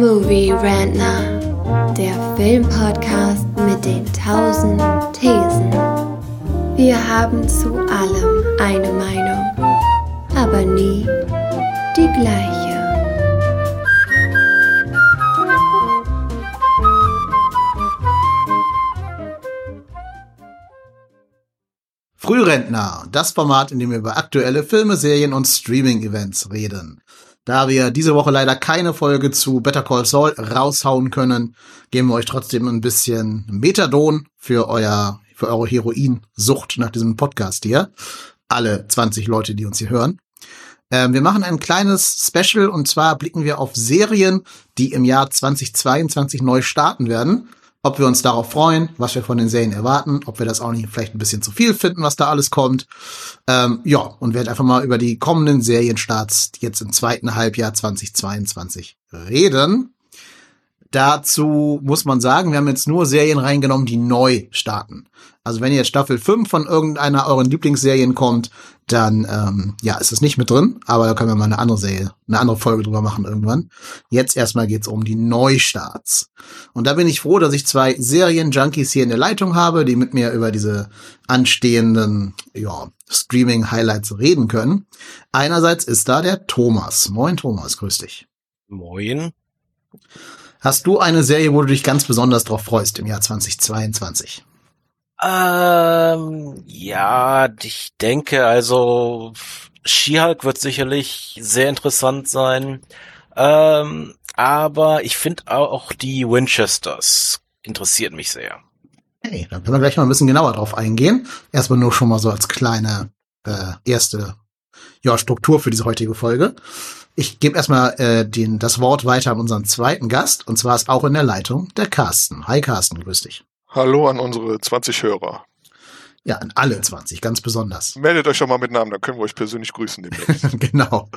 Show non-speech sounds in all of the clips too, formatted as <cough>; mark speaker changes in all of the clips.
Speaker 1: Movie Rantner, der Filmpodcast mit den tausend Thesen. Wir haben zu allem eine Meinung, aber nie die gleiche.
Speaker 2: Frührentner, das Format, in dem wir über aktuelle Filme, Serien und Streaming-Events reden. Da wir diese Woche leider keine Folge zu Better Call Saul raushauen können, geben wir euch trotzdem ein bisschen Methadon für euer, für eure Heroinsucht nach diesem Podcast hier. Alle 20 Leute, die uns hier hören. Ähm, wir machen ein kleines Special und zwar blicken wir auf Serien, die im Jahr 2022 neu starten werden ob wir uns darauf freuen, was wir von den Serien erwarten, ob wir das auch nicht vielleicht ein bisschen zu viel finden, was da alles kommt. Ähm, ja, und werden einfach mal über die kommenden Serienstarts jetzt im zweiten Halbjahr 2022 reden. Dazu muss man sagen, wir haben jetzt nur Serien reingenommen, die neu starten. Also wenn jetzt Staffel 5 von irgendeiner euren Lieblingsserien kommt, dann ähm, ja, ist es nicht mit drin, aber da können wir mal eine andere Serie, eine andere Folge drüber machen irgendwann. Jetzt erstmal geht's um die Neustarts. Und da bin ich froh, dass ich zwei Serien-Junkies hier in der Leitung habe, die mit mir über diese anstehenden ja, Streaming-Highlights reden können. Einerseits ist da der Thomas. Moin Thomas, grüß dich.
Speaker 3: Moin.
Speaker 2: Hast du eine Serie, wo du dich ganz besonders drauf freust im Jahr 2022?
Speaker 3: Ähm, ja, ich denke, also She-Hulk wird sicherlich sehr interessant sein. Ähm, aber ich finde auch die Winchesters interessiert mich sehr.
Speaker 2: Hey, dann können wir gleich mal ein bisschen genauer drauf eingehen. Erstmal nur schon mal so als kleine äh, erste ja, Struktur für diese heutige Folge. Ich gebe erstmal äh, den, das Wort weiter an unseren zweiten Gast, und zwar ist auch in der Leitung der Carsten. Hi Carsten, grüß dich.
Speaker 4: Hallo an unsere 20 Hörer.
Speaker 2: Ja, an alle 20, ganz besonders.
Speaker 4: Meldet euch doch mal mit Namen, dann können wir euch persönlich grüßen <laughs>
Speaker 2: genau.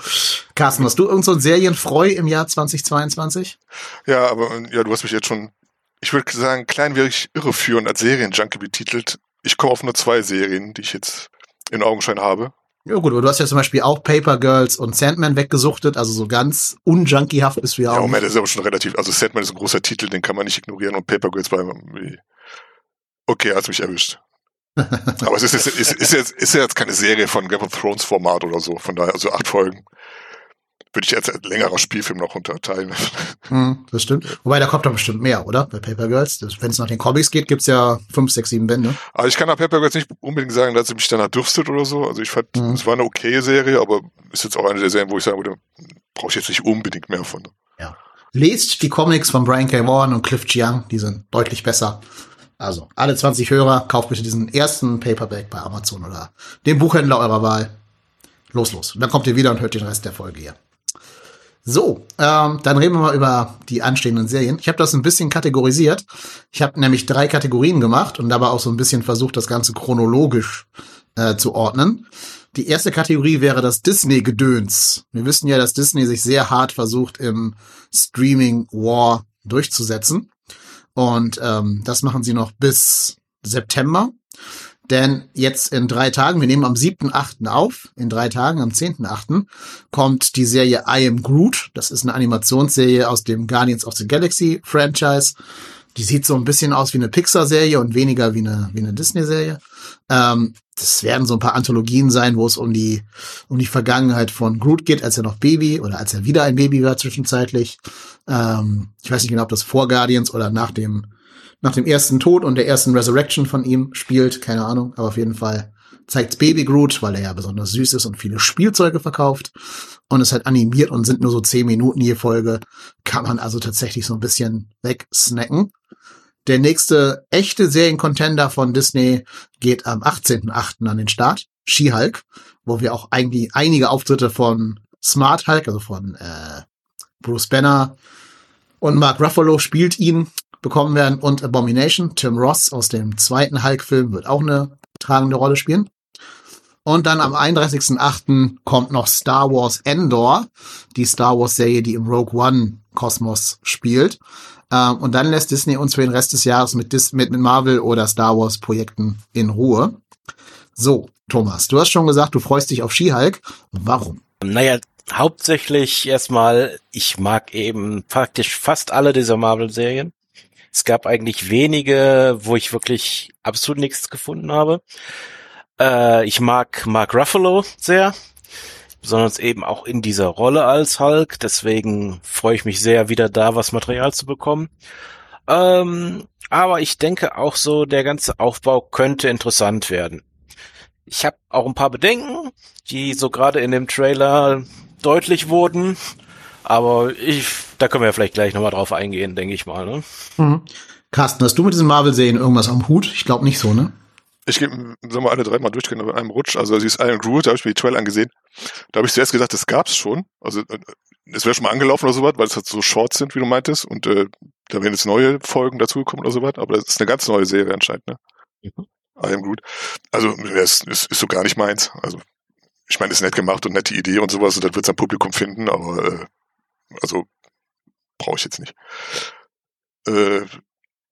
Speaker 2: Carsten, hast du irgend so ein Serienfreu im Jahr 2022?
Speaker 4: Ja, aber ja, du hast mich jetzt schon, ich würde sagen, kleinwierig irreführend als Serienjunkie betitelt. Ich komme auf nur zwei Serien, die ich jetzt in Augenschein habe.
Speaker 2: Ja gut, aber du hast ja zum Beispiel auch Paper Girls und Sandman weggesuchtet, also so ganz unjunkiehaft bist du ja auch. Ja,
Speaker 4: Moment, das ist aber schon relativ, also Sandman ist ein großer Titel, den kann man nicht ignorieren und Paper Girls war irgendwie Okay, hast mich erwischt. <laughs> Aber es ist, ist, ist, ist, jetzt, ist jetzt keine Serie von Game of Thrones Format oder so. Von daher, also acht Folgen würde ich jetzt als längerer Spielfilm noch unterteilen. <laughs>
Speaker 2: Hm, das stimmt. Wobei, da kommt doch bestimmt mehr, oder? Bei Paper Girls. Wenn es nach den Comics geht, gibt's ja fünf, sechs, sieben Bände.
Speaker 4: Also ich kann nach Paper Girls nicht unbedingt sagen, dass sie mich danach dürstet oder so. Also ich fand, hm. es war eine okay Serie, aber ist jetzt auch eine der Serien, wo ich sagen würde, brauche ich jetzt nicht unbedingt mehr von.
Speaker 2: Ja. Lest die Comics von Brian K. Vaughan und Cliff Chiang, die sind deutlich besser. Also, alle 20 Hörer, kauft bitte diesen ersten Paperback bei Amazon oder dem Buchhändler eurer Wahl. Los, los. Und dann kommt ihr wieder und hört den Rest der Folge hier. So, ähm, dann reden wir mal über die anstehenden Serien. Ich habe das ein bisschen kategorisiert. Ich habe nämlich drei Kategorien gemacht und dabei auch so ein bisschen versucht, das Ganze chronologisch äh, zu ordnen. Die erste Kategorie wäre das Disney-Gedöns. Wir wissen ja, dass Disney sich sehr hart versucht, im Streaming-War durchzusetzen. Und ähm, das machen sie noch bis September. Denn jetzt in drei Tagen, wir nehmen am 7.8. auf, in drei Tagen, am 10.8. kommt die Serie I Am Groot. Das ist eine Animationsserie aus dem Guardians of the Galaxy Franchise. Die sieht so ein bisschen aus wie eine Pixar-Serie und weniger wie eine, wie eine Disney-Serie. Ähm, das werden so ein paar Anthologien sein, wo es um die, um die Vergangenheit von Groot geht, als er noch Baby oder als er wieder ein Baby war zwischenzeitlich. Ähm, ich weiß nicht genau, ob das vor Guardians oder nach dem, nach dem ersten Tod und der ersten Resurrection von ihm spielt, keine Ahnung, aber auf jeden Fall zeigt Baby Groot, weil er ja besonders süß ist und viele Spielzeuge verkauft und ist halt animiert und sind nur so zehn Minuten je Folge, kann man also tatsächlich so ein bisschen wegsnacken. Der nächste echte Seriencontender von Disney geht am 18.8. an den Start. She-Hulk, wo wir auch eigentlich einige Auftritte von Smart Hulk, also von äh, Bruce Banner und Mark Ruffalo spielt ihn, bekommen werden und Abomination, Tim Ross aus dem zweiten Hulk-Film wird auch eine tragende Rolle spielen. Und dann am 31.8. kommt noch Star Wars Endor, die Star Wars Serie, die im Rogue One Kosmos spielt. Ähm, und dann lässt Disney uns für den Rest des Jahres mit, Dis mit, Marvel oder Star Wars Projekten in Ruhe. So, Thomas, du hast schon gesagt, du freust dich auf She-Hulk. Warum?
Speaker 3: Naja, hauptsächlich erstmal, ich mag eben praktisch fast alle dieser Marvel-Serien. Es gab eigentlich wenige, wo ich wirklich absolut nichts gefunden habe. Äh, ich mag Mark Ruffalo sehr, besonders eben auch in dieser Rolle als Hulk. Deswegen freue ich mich sehr, wieder da was Material zu bekommen. Ähm, aber ich denke auch so, der ganze Aufbau könnte interessant werden. Ich habe auch ein paar Bedenken, die so gerade in dem Trailer deutlich wurden. Aber ich, da können wir ja vielleicht gleich nochmal drauf eingehen, denke ich mal. Ne?
Speaker 2: Mhm. Carsten, hast du mit diesen Marvel-Serien irgendwas am Hut? Ich glaube nicht so, ne?
Speaker 4: Ich gehe, wir alle dreimal durchgehen in einem Rutsch. Also sie ist Iron Groot, da habe ich mir die Trailer angesehen. Da habe ich zuerst gesagt, das gab's schon. Also äh, es wäre schon mal angelaufen oder sowas, weil es halt so Shorts sind, wie du meintest. Und äh, da wären jetzt neue Folgen dazugekommen oder sowas. Aber das ist eine ganz neue Serie anscheinend, ne? Mhm. Iron Groot. Also es ist, ist, ist so gar nicht meins. Also ich meine, ist nett gemacht und nette Idee und sowas und das wird sein Publikum finden, aber äh, also brauche ich jetzt nicht. Äh,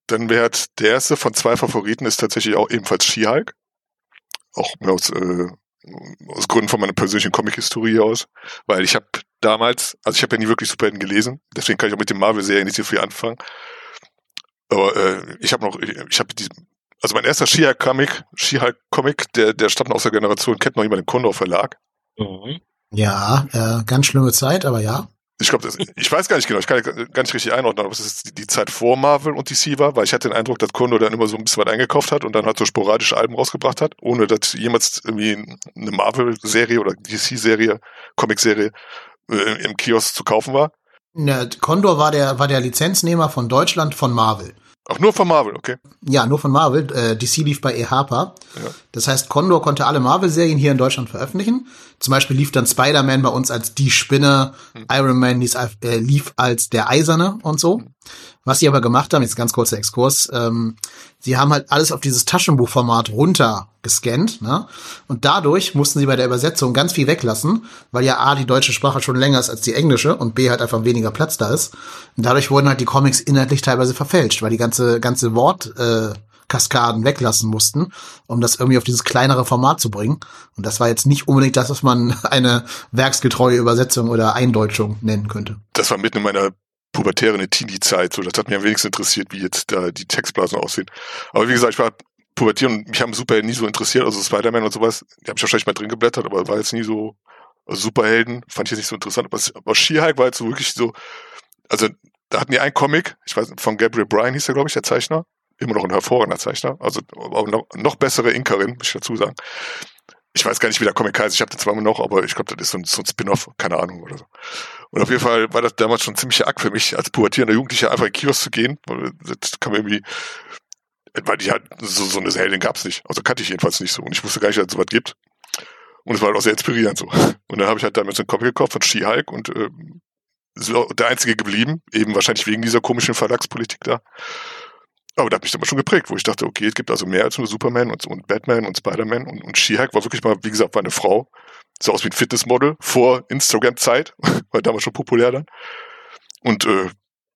Speaker 4: dann wäre halt der erste von zwei Favoriten ist tatsächlich auch ebenfalls She-Hulk. Auch aus, äh, aus Gründen von meiner persönlichen Comic-Historie aus. Weil ich habe damals, also ich habe ja nie wirklich Superhelden gelesen, deswegen kann ich auch mit den Marvel-Serien nicht so viel anfangen. Aber äh, ich habe noch, ich habe die, also mein erster She-Hulk-Comic, She-Hulk-Comic, der, der stammt aus der Generation, kennt noch jemand den Condor Verlag.
Speaker 2: Mhm. Ja, äh, ganz schlimme Zeit, aber ja.
Speaker 4: Ich glaube, ich weiß gar nicht genau, ich kann gar nicht richtig einordnen, ob es die Zeit vor Marvel und DC war, weil ich hatte den Eindruck, dass Kondo dann immer so ein bisschen was eingekauft hat und dann halt so sporadische Alben rausgebracht hat, ohne dass jemals irgendwie eine Marvel-Serie oder DC-Serie, Comic-Serie äh, im Kiosk zu kaufen war.
Speaker 2: Ja, Condor war der, war der Lizenznehmer von Deutschland von Marvel.
Speaker 4: Auch nur von Marvel, okay.
Speaker 2: Ja, nur von Marvel. Äh, DC lief bei eHarper. Ja. Das heißt, Condor konnte alle Marvel-Serien hier in Deutschland veröffentlichen. Zum Beispiel lief dann Spider-Man bei uns als die Spinne, hm. Iron Man lief, äh, lief als der Eiserne und so. Hm. Was sie aber gemacht haben, jetzt ganz kurzer Exkurs, ähm, sie haben halt alles auf dieses Taschenbuchformat runter gescannt, ne? Und dadurch mussten sie bei der Übersetzung ganz viel weglassen, weil ja A, die deutsche Sprache schon länger ist als die englische und B, halt einfach weniger Platz da ist. Und dadurch wurden halt die Comics inhaltlich teilweise verfälscht, weil die ganze, ganze Wort, äh, Kaskaden weglassen mussten, um das irgendwie auf dieses kleinere Format zu bringen. Und das war jetzt nicht unbedingt das, was man <laughs> eine werksgetreue Übersetzung oder Eindeutschung nennen könnte.
Speaker 4: Das war mitten in meiner pubertären Teenie-Zeit. So, das hat mich am wenigsten interessiert, wie jetzt da die Textblasen aussehen. Aber wie gesagt, ich war pubertieren und mich haben Superhelden nie so interessiert, also Spider-Man und sowas, die habe ich wahrscheinlich mal drin geblättert, aber war jetzt nie so, also Superhelden fand ich jetzt nicht so interessant, aber, aber She-Hulk war jetzt so wirklich so, also da hatten die einen Comic, ich weiß von Gabriel Bryan hieß er, glaube ich, der Zeichner, immer noch ein hervorragender Zeichner, also noch, noch bessere Inkerin, muss ich dazu sagen. Ich weiß gar nicht, wie der Comic heißt, ich habe den zwar noch, aber ich glaube, das ist so ein, so ein Spin-off, keine Ahnung oder so. Und auf jeden Fall war das damals schon ziemlich arg für mich, als pubertierender Jugendlicher einfach in Kiosk zu gehen. Das kam irgendwie, weil die halt, so, so eine Heldin gab's nicht. Also kannte ich jedenfalls nicht so. Und ich wusste gar nicht, dass es sowas gibt. Und es war halt auch sehr inspirierend so. Und dann habe ich halt damals einen Comic gekauft von She-Hulk und äh, der einzige geblieben, eben wahrscheinlich wegen dieser komischen Verlagspolitik da. Aber da hat mich dann schon geprägt, wo ich dachte, okay, es gibt also mehr als nur Superman und, und Batman und Spider-Man und, und She-Hulk war wirklich mal, wie gesagt, war eine Frau. Sah aus wie ein Fitnessmodel vor Instagram-Zeit, <laughs> war damals schon populär dann. Und äh,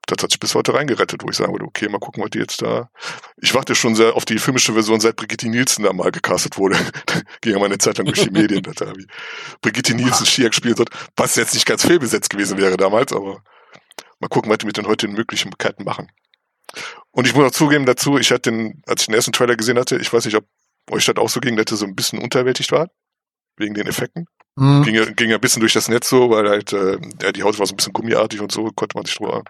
Speaker 4: das hat sich bis heute reingerettet, wo ich sagen würde, okay, mal gucken, was die jetzt da. Ich warte schon sehr auf die filmische Version, seit Brigitte Nielsen da mal gecastet wurde. <laughs> Ging ja mal eine Zeit lang durch die Medien, dass da wie Brigitte Nielsen Schiak gespielt hat, was jetzt nicht ganz fehlbesetzt gewesen wäre damals, aber mal gucken, was die mit den heutigen Möglichkeiten machen. Und ich muss auch zugeben dazu, ich hatte den, als ich den ersten Trailer gesehen hatte, ich weiß nicht, ob euch das auch so ging, dass er so ein bisschen unterwältigt war, wegen den Effekten. Mhm. Ging, ja, ging ein bisschen durch das Netz so, weil halt, äh, ja, die Haut war so ein bisschen gummiartig und so, konnte man sich drüber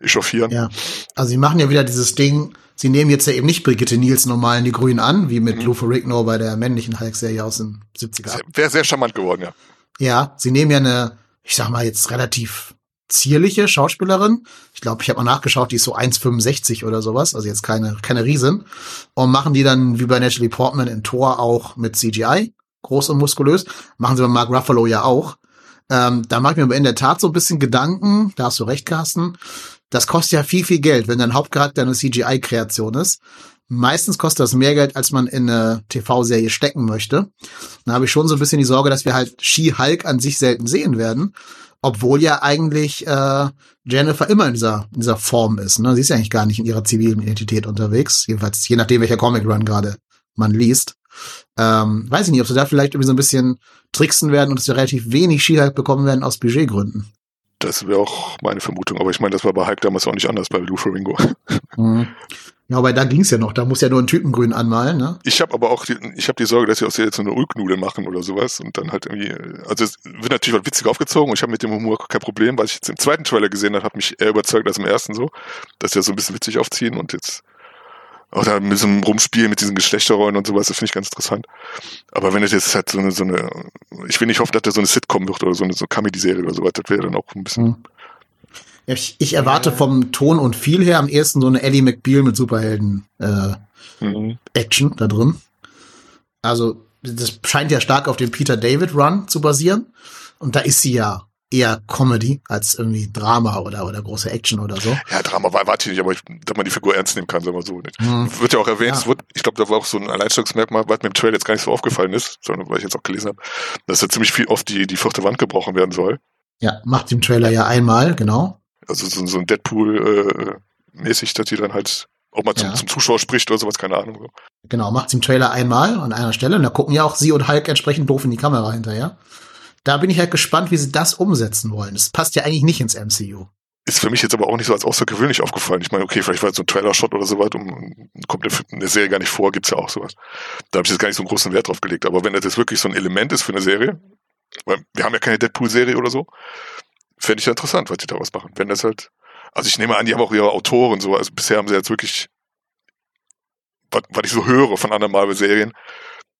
Speaker 4: echauffieren.
Speaker 2: Ja, also sie machen ja wieder dieses Ding, sie nehmen jetzt ja eben nicht Brigitte Nielsen normal in die Grünen an, wie mit mhm. Lou Ferrigno bei der männlichen Hulk-Serie aus den 70er.
Speaker 4: Wäre sehr charmant geworden, ja.
Speaker 2: Ja, sie nehmen ja eine, ich sag mal jetzt relativ zierliche Schauspielerin. Ich glaube, ich habe mal nachgeschaut, die ist so 1,65 oder sowas, also jetzt keine, keine Riesen. Und machen die dann wie bei Natalie Portman in Thor auch mit CGI, groß und muskulös. Machen sie bei Mark Ruffalo ja auch. Ähm, da mache ich mir aber in der Tat so ein bisschen Gedanken, da hast du recht, Carsten, das kostet ja viel, viel Geld, wenn dein Hauptcharakter eine CGI-Kreation ist. Meistens kostet das mehr Geld, als man in eine TV-Serie stecken möchte. Da habe ich schon so ein bisschen die Sorge, dass wir halt She-Hulk an sich selten sehen werden. Obwohl ja eigentlich äh, Jennifer immer in dieser, in dieser Form ist. Ne? Sie ist ja eigentlich gar nicht in ihrer zivilen Identität unterwegs. Jedenfalls, je nachdem, welcher Comic-Run gerade man liest. Ähm, weiß ich nicht, ob sie da vielleicht irgendwie so ein bisschen tricksen werden und dass wir relativ wenig She-Hulk bekommen werden aus Budgetgründen.
Speaker 4: Das wäre auch meine Vermutung. Aber ich meine, das war bei Hulk damals auch nicht anders bei Lou Ferringo.
Speaker 2: Mhm. Ja, aber da ging's ja noch. Da muss ja nur ein Typengrün anmalen, ne?
Speaker 4: Ich habe aber auch die, ich habe die Sorge, dass sie aus der jetzt so eine Ulknudel machen oder sowas und dann halt irgendwie, also es wird natürlich was witzig aufgezogen und ich habe mit dem Humor kein Problem, weil ich jetzt im zweiten Trailer gesehen habe, hat mich eher überzeugt als im ersten so, dass sie das so ein bisschen witzig aufziehen und jetzt auch da mit so einem Rumspielen mit diesen Geschlechterrollen und sowas, das finde ich ganz interessant. Aber wenn das jetzt halt so eine, so eine, ich will nicht hoffen, dass das so eine Sitcom wird oder so eine so Comedy-Serie oder sowas, das wäre dann auch ein bisschen.
Speaker 2: Mhm. Ich, ich erwarte vom Ton und viel her am ehesten so eine Ellie McBeal mit Superhelden äh,
Speaker 4: Mhm.
Speaker 2: Action da drin. Also das scheint ja stark auf dem Peter David Run zu basieren und da ist sie ja eher Comedy als irgendwie Drama oder oder große Action oder so.
Speaker 4: Ja, Drama war warte ich nicht, aber ich, dass man die Figur ernst nehmen kann, sagen wir so. Nicht.
Speaker 2: Hm.
Speaker 4: Wird ja auch erwähnt,
Speaker 2: Ja.
Speaker 4: es wird, ich glaube, da war auch so ein Alleinstellungsmerkmal, was mir im Trailer jetzt gar nicht so aufgefallen ist, sondern weil ich jetzt auch gelesen habe, dass da ziemlich viel oft die, die vierte Wand gebrochen werden soll.
Speaker 2: Ja, macht im Trailer ja einmal, genau.
Speaker 4: Also so, so ein Deadpool-mäßig, dass die dann halt auch mal zum,
Speaker 2: Ja.
Speaker 4: zum Zuschauer spricht oder sowas, keine Ahnung. So.
Speaker 2: Genau, macht's im Trailer einmal an einer Stelle und da gucken ja auch sie und Hulk entsprechend doof in die Kamera hinterher. Da bin ich halt gespannt, wie sie das umsetzen wollen. Das passt ja eigentlich nicht ins MCU.
Speaker 4: Ist für mich jetzt aber auch nicht so als außergewöhnlich aufgefallen. Ich meine, okay, vielleicht war es so ein Trailer-Shot oder sowas und kommt in der Serie gar nicht vor, gibt's ja auch sowas. Da habe ich jetzt gar nicht so einen großen Wert drauf gelegt. Aber wenn das jetzt wirklich so ein Element ist für eine Serie, weil wir haben ja keine Deadpool-Serie oder so, fände ich ja interessant, was die daraus machen. Wenn das halt, also ich nehme an, die haben auch ihre Autoren so, also bisher haben sie jetzt wirklich, was, was ich so höre von anderen Marvel-Serien,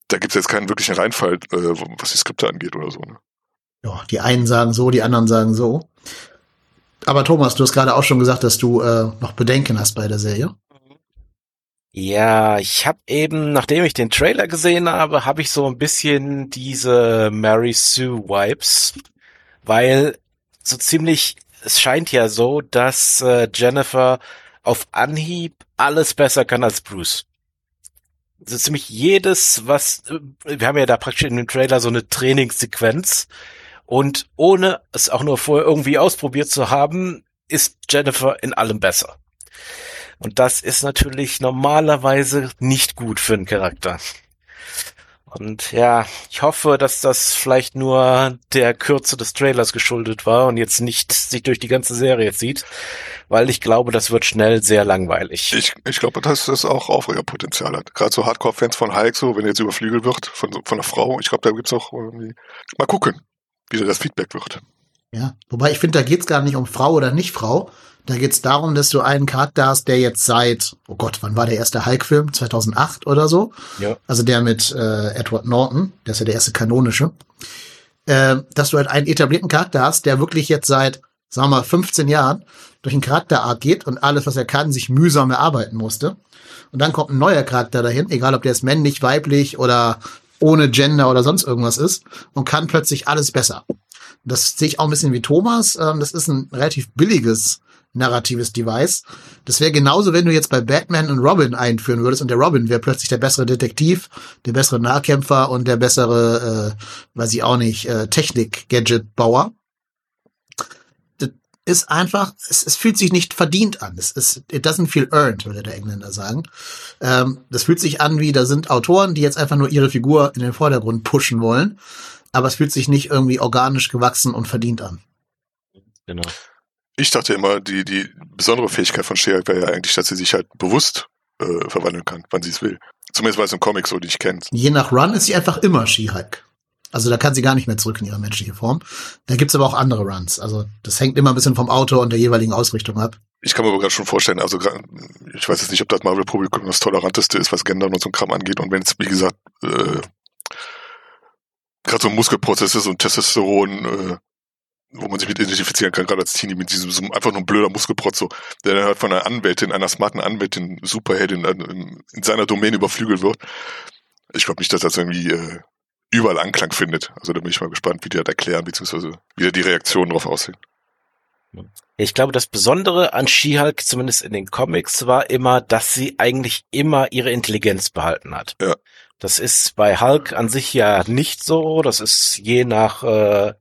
Speaker 4: da gibt's jetzt keinen wirklichen Reinfall, äh, was die Skripte angeht oder so. Ne?
Speaker 2: Ja, die einen sagen so, die anderen sagen so. Aber Thomas, du hast gerade auch schon gesagt, dass du äh, noch Bedenken hast bei der Serie.
Speaker 3: Ja, ich habe eben, nachdem ich den Trailer gesehen habe, habe ich so ein bisschen diese Mary Sue Vibes, weil so ziemlich, es scheint ja so, dass äh, Jennifer auf Anhieb alles besser kann als Bruce. So ziemlich jedes, was, äh, wir haben ja da praktisch in dem Trailer so eine Trainingssequenz und ohne es auch nur vorher irgendwie ausprobiert zu haben, ist Jennifer in allem besser. Und das ist natürlich normalerweise nicht gut für einen Charakter. Und ja, ich hoffe, dass das vielleicht nur der Kürze des Trailers geschuldet war und jetzt nicht sich durch die ganze Serie zieht, weil ich glaube, das wird schnell sehr langweilig.
Speaker 4: Ich, ich glaube, dass das auch Aufregerpotenzial hat. Gerade so Hardcore-Fans von Hulk, so, wenn er jetzt überflügelt wird von, von einer Frau, ich glaube, da gibt's auch irgendwie. Mal gucken, wie da das Feedback wird.
Speaker 2: Ja, wobei ich finde, da geht's gar nicht um Frau oder nicht Frau. Da geht's darum, dass du einen Charakter hast, der jetzt seit, oh Gott, wann war der erste Hulk-Film? 2008 oder so?
Speaker 3: Ja.
Speaker 2: Also der mit äh, Edward Norton, der ist ja der erste kanonische. Äh, dass du halt einen etablierten Charakter hast, der wirklich jetzt seit, sagen wir mal, 15 Jahren durch einen Charakterart geht und alles, was er kann, sich mühsam erarbeiten musste. Und dann kommt ein neuer Charakter dahin, egal ob der jetzt männlich, weiblich oder ohne Gender oder sonst irgendwas ist und kann plötzlich alles besser. Das sehe ich auch ein bisschen wie Thomas. Ähm, das ist ein relativ billiges narratives Device. Das wäre genauso, wenn du jetzt bei Batman und Robin einführen würdest und der Robin wäre plötzlich der bessere Detektiv, der bessere Nahkämpfer und der bessere, äh, weiß ich auch nicht, äh, Technik-Gadget-Bauer. Das ist einfach, es, es fühlt sich nicht verdient an. Es ist, it doesn't feel earned, würde der Engländer sagen. Ähm, das fühlt sich an wie, da sind Autoren, die jetzt einfach nur ihre Figur in den Vordergrund pushen wollen aber es fühlt sich nicht irgendwie organisch gewachsen und verdient an.
Speaker 3: Genau.
Speaker 4: Ich dachte immer, die, die besondere Fähigkeit von She-Hulk wäre ja eigentlich, dass sie sich halt bewusst äh, verwandeln kann, wann sie es will. Zumindest war es im Comic so, die ich kenne.
Speaker 2: Je nach Run ist sie einfach immer She-Hulk. Also da kann sie gar nicht mehr zurück in ihre menschliche Form. Da gibt's aber auch andere Runs. Also das hängt immer ein bisschen vom Autor und der jeweiligen Ausrichtung ab.
Speaker 4: Ich kann mir aber gerade schon vorstellen, also ich weiß jetzt nicht, ob das Marvel Publikum das toleranteste ist, was Gendern und so ein Kram angeht. Und wenn es, wie gesagt, äh, gerade so Muskelprozesse ist und Testosteron, äh, wo man sich mit identifizieren kann, gerade als Teenie mit diesem so einfach nur ein blöder Muskelprotz, so, der dann halt von einer Anwältin, einer smarten Anwältin, Superheldin äh, in, in seiner Domäne überflügelt wird. Ich glaube nicht, dass das irgendwie äh, überall Anklang findet. Also da bin ich mal gespannt, wie die das erklären, beziehungsweise wie da die Reaktionen darauf aussehen.
Speaker 3: Ich glaube, das Besondere an She-Hulk, zumindest in den Comics, war immer, dass sie eigentlich immer ihre Intelligenz behalten hat.
Speaker 4: Ja.
Speaker 3: Das ist bei Hulk an sich ja nicht so. Das ist je nach äh,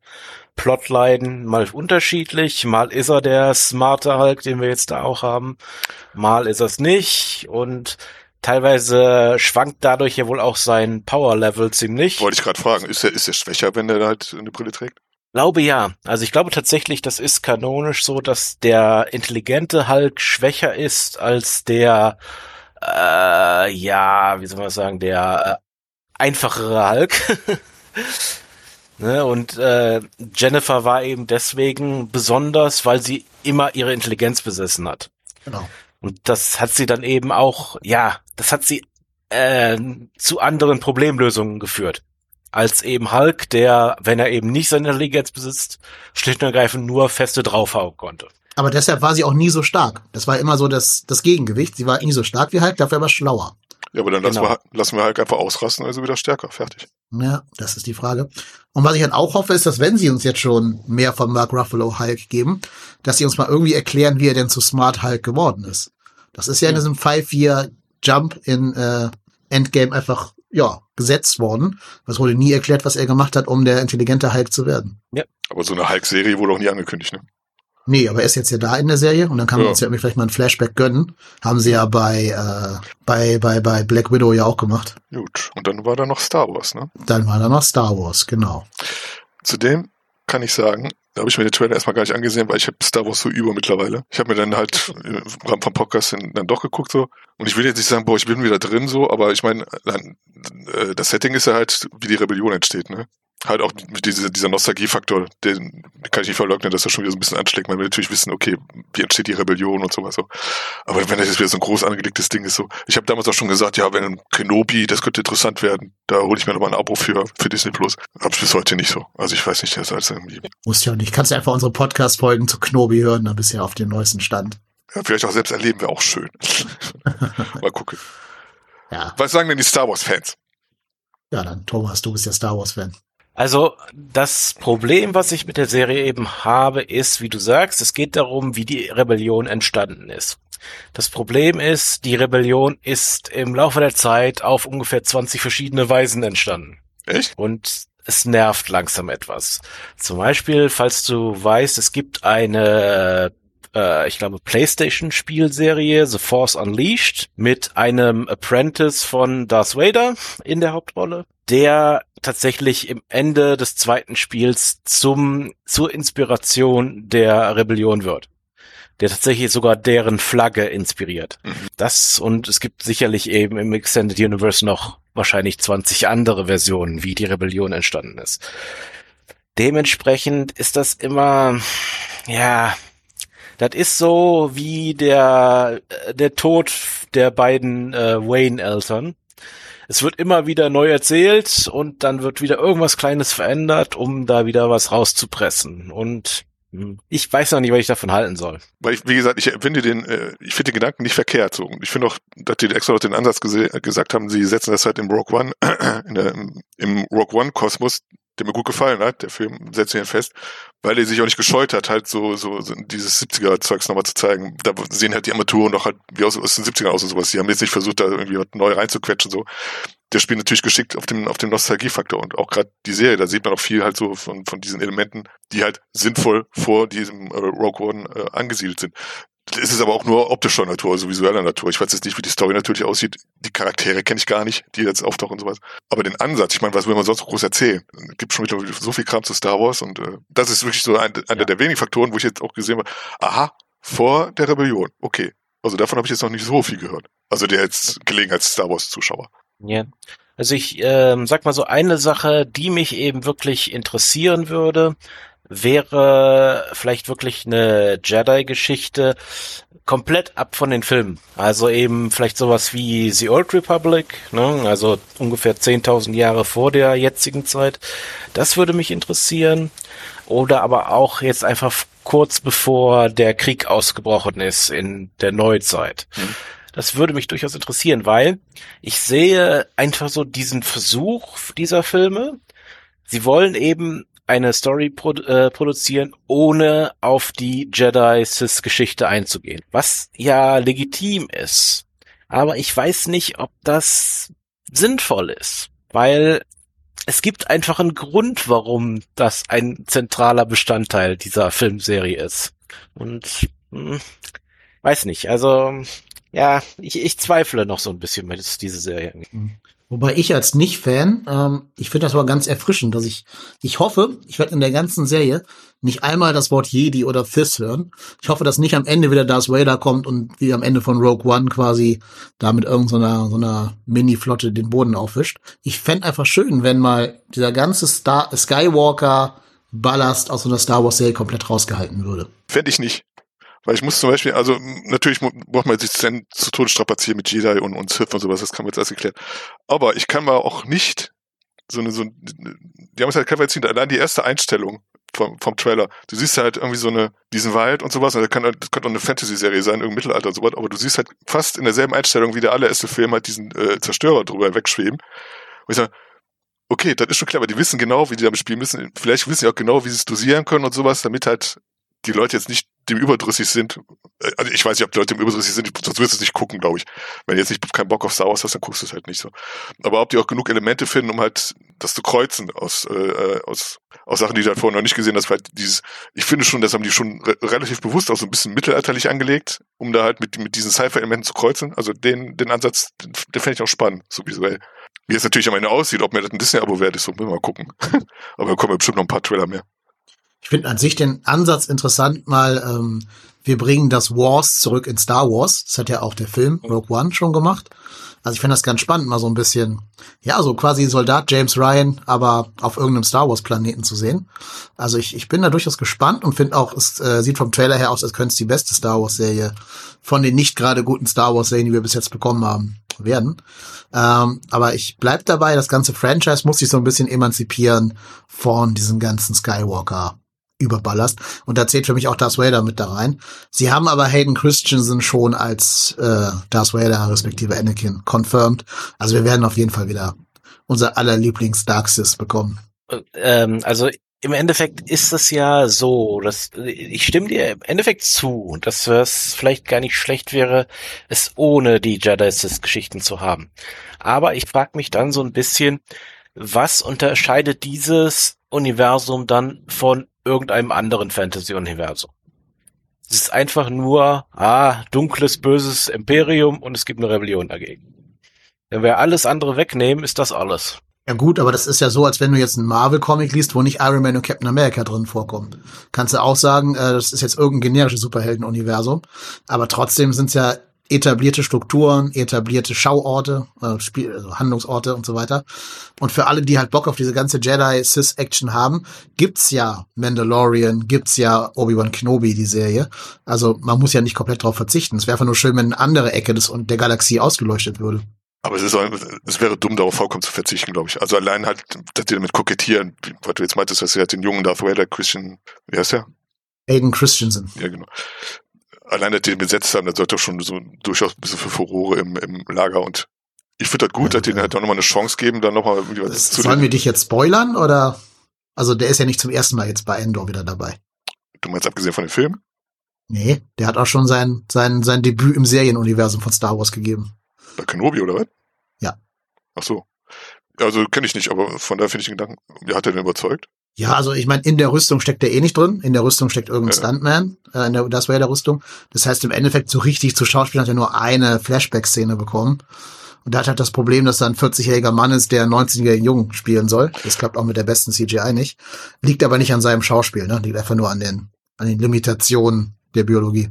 Speaker 3: Plotline mal unterschiedlich. Mal ist er der smarte Hulk, den wir jetzt da auch haben. Mal ist er es nicht. Und teilweise schwankt dadurch ja wohl auch sein Power-Level ziemlich.
Speaker 4: Wollte ich gerade fragen, ist er, ist er schwächer, wenn er halt eine Brille trägt?
Speaker 3: Glaube ja. Also ich glaube tatsächlich, das ist kanonisch so, dass der intelligente Hulk schwächer ist als der, äh, ja, wie soll man sagen, der äh, einfachere Hulk. <laughs> ne? Und äh, Jennifer war eben deswegen besonders, weil sie immer ihre Intelligenz besessen hat.
Speaker 2: Genau.
Speaker 3: Und das hat sie dann eben auch, ja, das hat sie äh, zu anderen Problemlösungen geführt. Als eben Hulk, der, wenn er eben nicht seine Intelligenz besitzt, schlicht und ergreifend nur feste draufhauen konnte.
Speaker 2: Aber deshalb war sie auch nie so stark. Das war immer so das, das Gegengewicht. Sie war nie so stark wie Hulk, dafür aber schlauer.
Speaker 4: Ja, aber dann lassen,
Speaker 3: Genau.
Speaker 4: wir, lassen wir Hulk einfach ausrasten, also wieder stärker. Fertig.
Speaker 2: Ja, das ist die Frage. Und was ich dann auch hoffe, ist, dass wenn sie uns jetzt schon mehr von Mark Ruffalo Hulk geben, dass sie uns mal irgendwie erklären, wie er denn zu Smart Hulk geworden ist. Das ist ja in diesem 5-4-Jump in äh, Endgame einfach, ja, gesetzt worden. Es wurde nie erklärt, was er gemacht hat, um der intelligente Hulk zu werden.
Speaker 4: Aber so eine Hulk-Serie wurde auch nie angekündigt, ne?
Speaker 2: Nee, aber er ist jetzt ja da in der Serie und dann kann man
Speaker 4: Ja.
Speaker 2: uns ja vielleicht mal ein Flashback gönnen. Haben sie ja bei, äh, bei, bei, bei Black Widow ja auch gemacht.
Speaker 4: Gut. Und dann war da noch Star Wars, ne?
Speaker 2: Dann war da noch Star Wars, genau.
Speaker 4: Zudem kann ich sagen, da habe ich mir den Trailer erstmal gar nicht angesehen, weil ich habe Star Wars so über mittlerweile. Ich habe mir dann halt im Rahmen vom Podcast dann, dann doch geguckt so. Und ich will jetzt nicht sagen, boah, ich bin wieder drin so, aber ich meine, äh, das Setting ist ja halt, wie die Rebellion entsteht, ne? Halt auch diese, dieser Nostalgiefaktor, den kann ich nicht verleugnen, dass das schon wieder so ein bisschen anschlägt. Man will natürlich wissen, okay, wie entsteht die Rebellion und sowas so. Aber wenn das jetzt wieder so ein groß angelegtes Ding ist, so. Ich habe damals auch schon gesagt, ja, wenn ein Kenobi, das könnte interessant werden, da hole ich mir nochmal ein Abo für, für Disney Plus. Hab's bis heute nicht so. Also ich weiß nicht, das als irgendwie
Speaker 2: Musst ja nicht. Kannst ja einfach unsere Podcast-Folgen zu Knobi hören, dann bist du ja auf dem neuesten Stand.
Speaker 4: Ja, vielleicht auch selbst erleben wäre auch schön. <laughs> Mal gucken.
Speaker 2: Ja,
Speaker 4: Was sagen denn die Star Wars-Fans?
Speaker 2: ja, dann Thomas, du bist ja Star Wars-Fan.
Speaker 3: Also das Problem, was ich mit der Serie eben habe, ist, wie du sagst, es geht darum, wie die Rebellion entstanden ist. Das Problem ist, die Rebellion ist im Laufe der Zeit auf ungefähr 20 verschiedene Weisen entstanden.
Speaker 4: Echt?
Speaker 3: Und es nervt langsam etwas. Zum Beispiel, falls du weißt, es gibt eine, äh, ich glaube, PlayStation-Spielserie, The Force Unleashed, mit einem Apprentice von Darth Vader in der Hauptrolle, der tatsächlich im Ende des zweiten Spiels zum, zur Inspiration der Rebellion wird. Der tatsächlich sogar deren Flagge inspiriert. Das und es gibt sicherlich eben im Extended Universe noch wahrscheinlich 20 andere Versionen, wie die Rebellion entstanden ist. Dementsprechend ist das immer, ja, das ist so wie der, äh, der Tod der beiden äh, Wayne-Eltern. Es wird immer wieder neu erzählt und dann wird wieder irgendwas Kleines verändert, um da wieder was rauszupressen. Und hm, ich weiß noch nicht, was ich davon halten soll.
Speaker 4: Weil ich, wie gesagt, ich finde den, äh, ich finde den Gedanken nicht verkehrt so. Ich finde auch, dass die extra den Ansatz gesagt haben, sie setzen das halt im Rogue One, <clears throat> in der, im Rogue One Kosmos, der mir gut gefallen hat, der Film setzt sich fest, weil er sich auch nicht gescheut hat, halt so, so, so dieses 70er-Zeugs nochmal zu zeigen. Da sehen halt die Armaturen noch halt wie aus, aus den 70ern aus und sowas. Die haben jetzt nicht versucht, da irgendwie was neu reinzuquetschen, so. Der spielt natürlich geschickt auf dem, auf dem Nostalgiefaktor und auch gerade die Serie, da sieht man auch viel halt so von, von diesen Elementen, die halt sinnvoll vor diesem äh, Rogue One äh, angesiedelt sind. Es ist aber auch nur optischer Natur, also visueller Natur. Ich weiß jetzt nicht, wie die Story natürlich aussieht. Die Charaktere kenne ich gar nicht, die jetzt auftauchen und sowas. Aber den Ansatz, ich meine, was will man sonst groß erzählen? Es gibt schon mittlerweile so viel Kram zu Star Wars und äh, das ist wirklich so ein, einer der wenigen Faktoren, wo ich jetzt auch gesehen habe, aha, vor der Rebellion, okay. Also davon habe ich jetzt noch nicht so viel gehört. Also der jetzt gelegen als Star Wars Zuschauer.
Speaker 3: Ja. Also ich ähm, sag mal so eine Sache, die mich eben wirklich interessieren würde, wäre vielleicht wirklich eine Jedi-Geschichte komplett ab von den Filmen. Also eben vielleicht sowas wie The Old Republic, ne? also ungefähr 10.000 Jahre vor der jetzigen Zeit. Das würde mich interessieren. Oder aber auch jetzt einfach kurz bevor der Krieg ausgebrochen ist in der Neuzeit. Das würde mich durchaus interessieren, weil ich sehe einfach so diesen Versuch dieser Filme. Sie wollen eben eine Story produ äh, produzieren, ohne auf die Jedi-Sith-Geschichte einzugehen. Was ja legitim ist. Aber ich weiß nicht, ob das sinnvoll ist. Weil es gibt einfach einen Grund, warum das ein zentraler Bestandteil dieser Filmserie ist. Und hm, weiß nicht, also ja, ich, ich zweifle noch so ein bisschen, was diese Serie angeht.
Speaker 2: Wobei ich als Nicht-Fan, ähm, ich finde das aber ganz erfrischend, dass ich, ich hoffe, ich werde in der ganzen Serie nicht einmal das Wort Jedi oder Fist hören. Ich hoffe, dass nicht am Ende wieder Darth Vader kommt und wie am Ende von Rogue One quasi da mit irgendeiner so einer Mini-Flotte den Boden aufwischt. Ich fände einfach schön, wenn mal dieser ganze Star Skywalker Ballast aus so einer Star Wars Serie komplett rausgehalten würde.
Speaker 4: Fände ich nicht. Weil ich muss zum Beispiel, also natürlich braucht man sich zu Tode strapazieren mit Jedi und, und Sith und sowas, das kann man jetzt alles erklären. Aber ich kann mal auch nicht so eine, so die haben es halt clever erzielt, allein die erste Einstellung vom, vom Trailer. Du siehst halt irgendwie so eine, diesen Wald und sowas, und das, kann, das könnte auch eine Fantasy-Serie sein, irgendein Mittelalter und sowas, aber du siehst halt fast in derselben Einstellung wie der allererste Film halt diesen äh, Zerstörer drüber wegschweben. Und ich sage, okay, das ist schon clever, die wissen genau, wie die damit spielen müssen. Vielleicht wissen sie auch genau, wie sie es dosieren können und sowas, damit halt die Leute jetzt nicht dem überdrüssig sind. Also ich weiß nicht, ob die Leute dem überdrüssig sind, sonst wirst du es nicht gucken, glaube ich. Wenn du jetzt nicht keinen Bock auf Star Wars hast, dann guckst du es halt nicht so. Aber ob die auch genug Elemente finden, um halt das zu kreuzen aus, äh, aus, aus Sachen, die du halt vorher noch nicht gesehen hast, weil dieses, ich finde schon, das haben die schon re relativ bewusst auch so ein bisschen mittelalterlich angelegt, um da halt mit, mit diesen Cypher-Elementen zu kreuzen. Also den, den Ansatz, den, den fände ich auch spannend, so visuell. Wie es natürlich am Ende aussieht, ob mir das ein Disney-Abo wert ist, so müssen wir mal gucken. <laughs> Aber da kommen bestimmt noch ein paar Trailer mehr.
Speaker 2: Ich finde an sich den Ansatz interessant, mal ähm, wir bringen das Wars zurück in Star Wars. Das hat ja auch der Film Rogue One schon gemacht. Also ich finde das ganz spannend, mal so ein bisschen, ja, so quasi Soldat James Ryan, aber auf irgendeinem Star Wars Planeten zu sehen. Also ich, ich bin da durchaus gespannt und finde auch, es äh, sieht vom Trailer her aus, als könnte es die beste Star Wars Serie von den nicht gerade guten Star Wars Serien, die wir bis jetzt bekommen haben, werden. Ähm, aber ich bleib dabei, das ganze Franchise muss sich so ein bisschen emanzipieren von diesem ganzen Skywalker Überballast. Und da zählt für mich auch Darth Vader mit da rein. Sie haben aber Hayden Christensen schon als äh, Darth Vader respektive Anakin confirmed. Also wir werden auf jeden Fall wieder unser aller Lieblings Dark Sith bekommen.
Speaker 3: Ähm, also im Endeffekt ist es ja so, dass ich stimme dir im Endeffekt zu, dass es vielleicht gar nicht schlecht wäre, es ohne die Jedi Sith Geschichten zu haben. Aber ich frage mich dann so ein bisschen, was unterscheidet dieses Universum dann von irgendeinem anderen Fantasy-Universum. Es ist einfach nur, ah, dunkles, böses Imperium und es gibt eine Rebellion dagegen. Wenn wir alles andere wegnehmen, ist das alles.
Speaker 2: Ja gut, aber das ist ja so, als wenn du jetzt einen Marvel-Comic liest, wo nicht Iron Man und Captain America drin vorkommen. Kannst du auch sagen, äh, das ist jetzt irgendein generisches Superhelden-Universum. Aber trotzdem sind es ja etablierte Strukturen, etablierte Schauorte, äh, Spiel, also Handlungsorte und so weiter. Und für alle, die halt Bock auf diese ganze Jedi-Sis-Action haben, gibt's ja Mandalorian, gibt's ja Obi-Wan Kenobi, die Serie. Also man muss ja nicht komplett drauf verzichten. Es wäre einfach nur schön, wenn eine andere Ecke des und der Galaxie ausgeleuchtet würde.
Speaker 4: Aber es ist es wäre dumm, darauf vollkommen zu verzichten, glaube ich. Also allein halt, dass die damit kokettieren, was du jetzt meintest, dass sie halt den jungen Darth Vader, Christian, wie heißt der?
Speaker 2: Aiden Christensen.
Speaker 4: Ja, genau allein, dass die den besetzt haben, das sollte doch schon so durchaus ein bisschen für Furore im, im Lager und ich finde das gut, ja, dass die ja. halt auch nochmal eine Chance geben, dann nochmal irgendwie
Speaker 2: was zu Sollen wir dich jetzt spoilern oder? Also der ist ja nicht zum ersten Mal jetzt bei Endor wieder dabei.
Speaker 4: Du meinst abgesehen von den Filmen?
Speaker 2: Nee, der hat auch schon sein, sein, sein Debüt im Serienuniversum von Star Wars gegeben.
Speaker 4: Bei Kenobi, oder was?
Speaker 2: Ja.
Speaker 4: Ach so. Also kenne ich nicht, aber von daher finde ich den Gedanken, wie hat er denn überzeugt?
Speaker 2: Ja, also ich meine, in der Rüstung steckt er eh nicht drin. In der Rüstung steckt irgendein ja. Stuntman. Äh, in der, das war ja der Rüstung. Das heißt, im Endeffekt so richtig zu Schauspielen hat er nur eine Flashback-Szene bekommen. Und da hat halt das Problem, dass da ein 40-jähriger Mann ist, der 19-jährigen Jungen spielen soll. Das klappt auch mit der besten CGI nicht. Liegt aber nicht an seinem Schauspiel, ne? Liegt einfach nur an den, an den Limitationen der Biologie.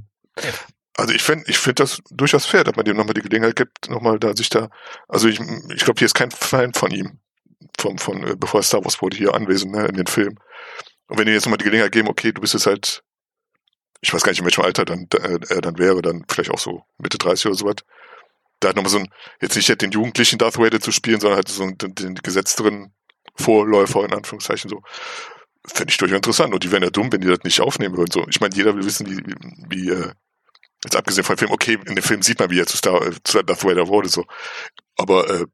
Speaker 4: Also ich finde ich finde das durchaus fair, dass man dem nochmal die Gelegenheit gibt, nochmal da sich da, also ich, ich glaube, hier ist kein Fan von ihm vom, von, äh, bevor Star Wars wurde, hier anwesend, ne, in den Film. Und wenn die jetzt nochmal die Gelegenheit geben, okay, du bist jetzt halt, ich weiß gar nicht, in welchem Alter dann, äh, dann wäre, dann vielleicht auch so Mitte 30 oder sowas. Da hat nochmal so ein, jetzt nicht den jugendlichen Darth Vader zu spielen, sondern halt so den, den gesetzteren Vorläufer, in Anführungszeichen, so. Fände ich durchaus interessant. Und die wären ja dumm, wenn die das nicht aufnehmen würden. So, ich meine, jeder will wissen, wie, wie, äh, jetzt abgesehen von dem Film, okay, in dem Film sieht man, wie er zu, Star, äh, zu Darth Vader wurde, so. Aber äh,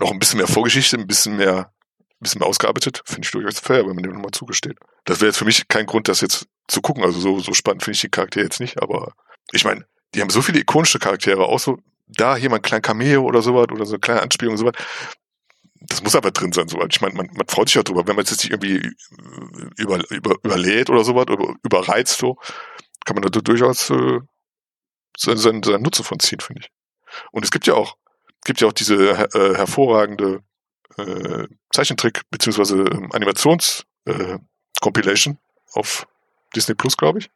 Speaker 4: noch ein bisschen mehr Vorgeschichte, ein bisschen mehr, ein bisschen mehr ausgearbeitet, finde ich durchaus fair, wenn man dem nochmal zugesteht. Das wäre jetzt für mich kein Grund, das jetzt zu gucken. Also so, so spannend finde ich die Charaktere jetzt nicht, aber ich meine, die haben so viele ikonische Charaktere, auch so da hier mal ein kleiner Cameo oder sowas oder so eine kleine Anspielung und sowas. Das muss aber drin sein, sowas. Ich meine, man, man freut sich ja drüber, wenn man jetzt nicht irgendwie über, über, überlädt oder sowas oder überreizt so, kann man da durchaus äh, seinen, seinen, seinen Nutzen von ziehen, finde ich. Und es gibt ja auch, gibt ja auch diese äh, hervorragende äh, Zeichentrick- bzw. Ähm, Animations-Compilation äh, auf Disney Plus, glaube ich.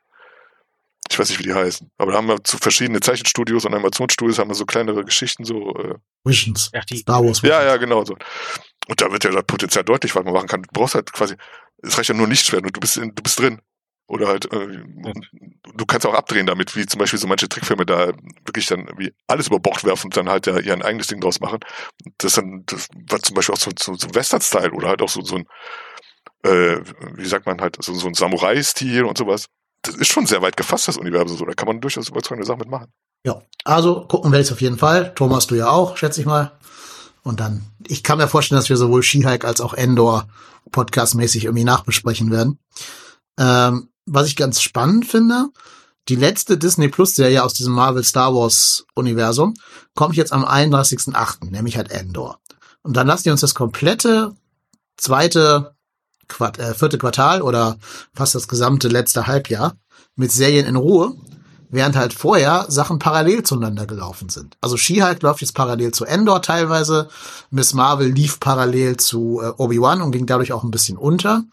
Speaker 4: Ich weiß nicht, wie die heißen. Aber da haben wir zu verschiedene Zeichenstudios und Animationsstudios haben wir so kleinere Geschichten, so äh,
Speaker 2: Visions.
Speaker 3: Ach, die-
Speaker 2: Star Wars.
Speaker 4: ja, ja, genau so. Und da wird ja das Potenzial deutlich, was man machen kann. Du brauchst halt quasi, es reicht ja nur Lichtschwert und du bist, in, du bist drin. Oder halt, äh, du kannst auch abdrehen damit, wie zum Beispiel so manche Trickfilme da wirklich dann wie alles über Bord werfen und dann halt ja ihr eigenes Ding draus machen. Das dann, das war zum Beispiel auch so, so, so Western-Style oder halt auch so, so ein, äh, wie sagt man halt, so, so ein Samurai-Stil und sowas. Das ist schon sehr weit gefasst, das Universum so. Da kann man durchaus überzeugende Sachen mitmachen.
Speaker 2: Ja, also gucken werde ich auf jeden Fall. Thomas, du ja auch, schätze ich mal. Und dann, ich kann mir vorstellen, dass wir sowohl She-Hulk als auch Endor podcastmäßig irgendwie nachbesprechen werden. Ähm, was ich ganz spannend finde, die letzte Disney Plus Serie aus diesem Marvel Star Wars Universum kommt jetzt am 31.8., nämlich halt Endor. Und dann lassen die uns das komplette zweite, Quart äh, vierte Quartal oder fast das gesamte letzte Halbjahr mit Serien in Ruhe, während halt vorher Sachen parallel zueinander gelaufen sind. Also She-Hulk läuft jetzt parallel zu Endor teilweise, Miss Marvel lief parallel zu äh, Obi-Wan und ging dadurch auch ein bisschen unter.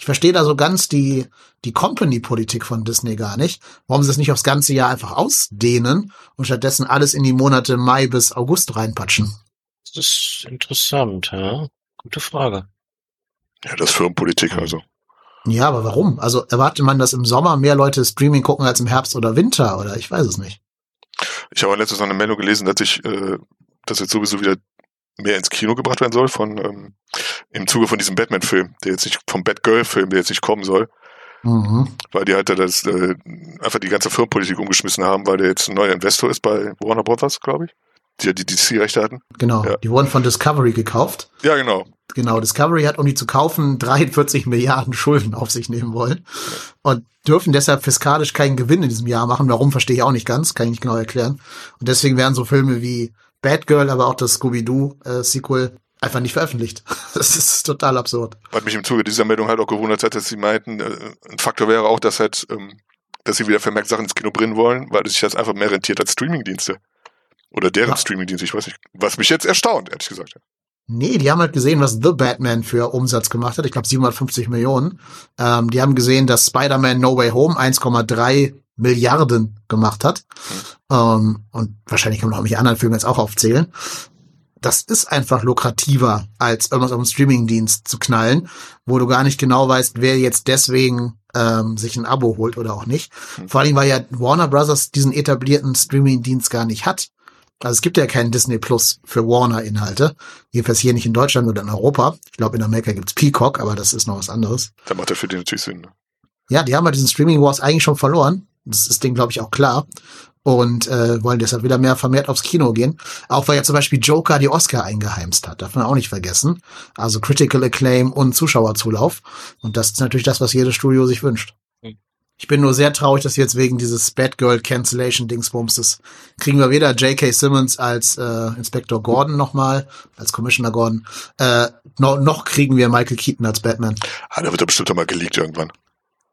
Speaker 2: Ich verstehe da so ganz die, die Company-Politik von Disney gar nicht, warum sie es nicht aufs ganze Jahr einfach ausdehnen und stattdessen alles in die Monate Mai bis August reinpatschen.
Speaker 3: Das ist interessant, ja. Gute Frage.
Speaker 4: Ja, das ist Firmenpolitik, also.
Speaker 2: Ja, aber warum? Also erwartet man, dass im Sommer mehr Leute Streaming gucken als im Herbst oder Winter oder ich weiß es nicht.
Speaker 4: Ich habe letztens noch eine Meldung gelesen, dass ich, äh, dass jetzt sowieso wieder mehr ins Kino gebracht werden soll von ähm, im Zuge von diesem Batman-Film, der jetzt nicht vom Batgirl-Film, der jetzt nicht kommen soll,
Speaker 2: Mhm.
Speaker 4: weil die halt da das äh, einfach die ganze Firmenpolitik umgeschmissen haben, weil der jetzt ein neuer Investor ist bei Warner Brothers, glaube ich, die ja die DC-Rechte hatten.
Speaker 2: Genau.
Speaker 4: Ja.
Speaker 2: Die wurden von Discovery gekauft.
Speaker 4: Ja, genau.
Speaker 2: Genau, Discovery hat, um die zu kaufen, <laughs> 43 Milliarden Schulden auf sich nehmen wollen und dürfen deshalb fiskalisch keinen Gewinn in diesem Jahr machen. Warum, verstehe ich auch nicht ganz, kann ich nicht genau erklären. Und deswegen werden so Filme wie Batgirl, aber auch das Scooby-Doo-Sequel einfach nicht veröffentlicht. <laughs> Das ist total absurd.
Speaker 4: Was mich im Zuge dieser Meldung halt auch gewundert hat, dass sie meinten, äh, ein Faktor wäre auch, dass halt, ähm, dass sie wieder vermehrt Sachen ins Kino bringen wollen, weil sich das einfach mehr rentiert als Streamingdienste. Oder deren
Speaker 2: Ja.
Speaker 4: Streamingdienste, ich weiß nicht. Was mich jetzt erstaunt, ehrlich gesagt.
Speaker 2: Nee, die haben halt gesehen, was The Batman für Umsatz gemacht hat. Ich glaube 750 Millionen. Ähm, die haben gesehen, dass Spider-Man No Way Home 1,3 Milliarden gemacht hat. Ähm, und wahrscheinlich kann man auch mich anderen Filme jetzt auch aufzählen. Das ist einfach lukrativer, als irgendwas auf dem Streamingdienst zu knallen, wo du gar nicht genau weißt, wer jetzt deswegen ähm, sich ein Abo holt oder auch nicht. Vor allem, weil ja Warner Brothers diesen etablierten Streamingdienst gar nicht hat. Also es gibt ja keinen Disney Plus für Warner-Inhalte. Jedenfalls hier nicht in Deutschland oder in Europa. Ich glaube, in Amerika gibt's Peacock, aber das ist noch was anderes.
Speaker 4: Da macht das für die natürlich Sinn. Ne?
Speaker 2: Ja, die haben ja diesen Streaming Wars eigentlich schon verloren. Das ist denen, glaube ich, auch klar. Und äh, wollen deshalb wieder mehr vermehrt aufs Kino gehen. Auch weil ja zum Beispiel Joker die Oscar eingeheimst hat. Darf man auch nicht vergessen. Also Critical Acclaim und Zuschauerzulauf. Und das ist natürlich das, was jedes Studio sich wünscht.
Speaker 3: Hm.
Speaker 2: Ich bin nur sehr traurig, dass jetzt wegen dieses Batgirl Cancellation Dingsbums das kriegen wir weder J.K. Simmons als äh, Inspector Gordon nochmal, als Commissioner Gordon, äh, no, noch kriegen wir Michael Keaton als Batman.
Speaker 4: Ah, da wird er bestimmt doch mal geleakt irgendwann.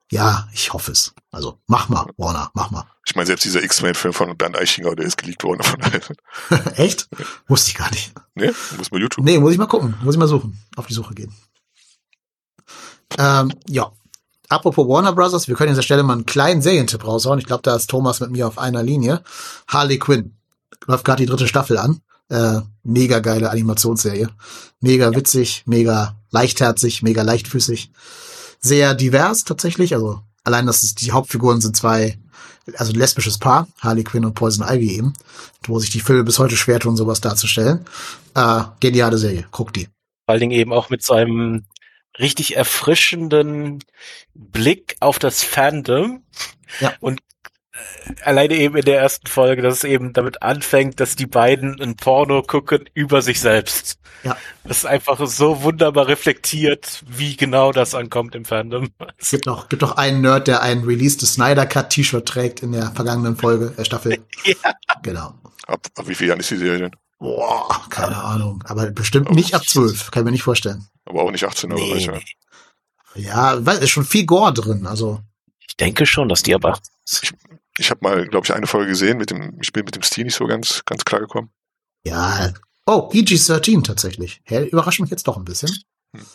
Speaker 2: Ja, ich hoffe es. Also mach mal, Warner, mach mal.
Speaker 4: Ich meine, selbst dieser X-Men-Film von Bernd Eichinger, der ist geleakt worden. Von daher. <laughs>
Speaker 2: Echt? Wusste ich gar nicht.
Speaker 4: ne? Muss man YouTube.
Speaker 2: Nee, muss ich mal gucken. Muss ich mal suchen. Auf die Suche gehen. Ähm, ja. Apropos Warner Brothers, wir können an dieser Stelle mal einen kleinen Serientipp raushauen. Ich glaube, da ist Thomas mit mir auf einer Linie. Harley Quinn. Läuft gerade die dritte Staffel an. Äh, mega geile Animationsserie. Mega witzig, mega leichtherzig, mega leichtfüßig. Sehr divers tatsächlich. Also allein, dass es die Hauptfiguren sind zwei, also ein lesbisches Paar, Harley Quinn und Poison Ivy eben, wo sich die Filme bis heute schwer tun, sowas darzustellen. Äh, geniale Serie. Guck die.
Speaker 3: Vor allen Dingen eben auch mit so einem richtig erfrischenden Blick auf das Fandom.
Speaker 2: Ja.
Speaker 3: Und alleine eben in der ersten Folge, dass es eben damit anfängt, dass die beiden ein Porno gucken über sich selbst.
Speaker 2: Ja.
Speaker 3: Das ist einfach so wunderbar reflektiert, wie genau das ankommt im Fandom.
Speaker 2: Es gibt noch, gibt noch einen Nerd, der ein Released Snyder Cut T-Shirt trägt in der vergangenen Folge, der Staffel. <laughs>
Speaker 3: Ja.
Speaker 2: Genau.
Speaker 4: Ab, ab wie viel Jahren ist die Serie denn?
Speaker 2: Boah, keine Ahnung. Aber bestimmt nicht ab zwölf. Kann ich mir nicht vorstellen.
Speaker 4: Aber auch nicht 18 oder
Speaker 3: Nee,
Speaker 4: so.
Speaker 3: nee.
Speaker 2: Ja, weil ist schon viel Gore drin. Also,
Speaker 3: Ich denke schon, dass die aber
Speaker 4: Ich habe mal, glaube ich, eine Folge gesehen mit dem, ich bin mit dem Stil nicht so ganz, ganz klar gekommen.
Speaker 2: Ja. Oh, PG-13 tatsächlich. Hä, überrascht mich jetzt doch ein bisschen.
Speaker 4: Hm.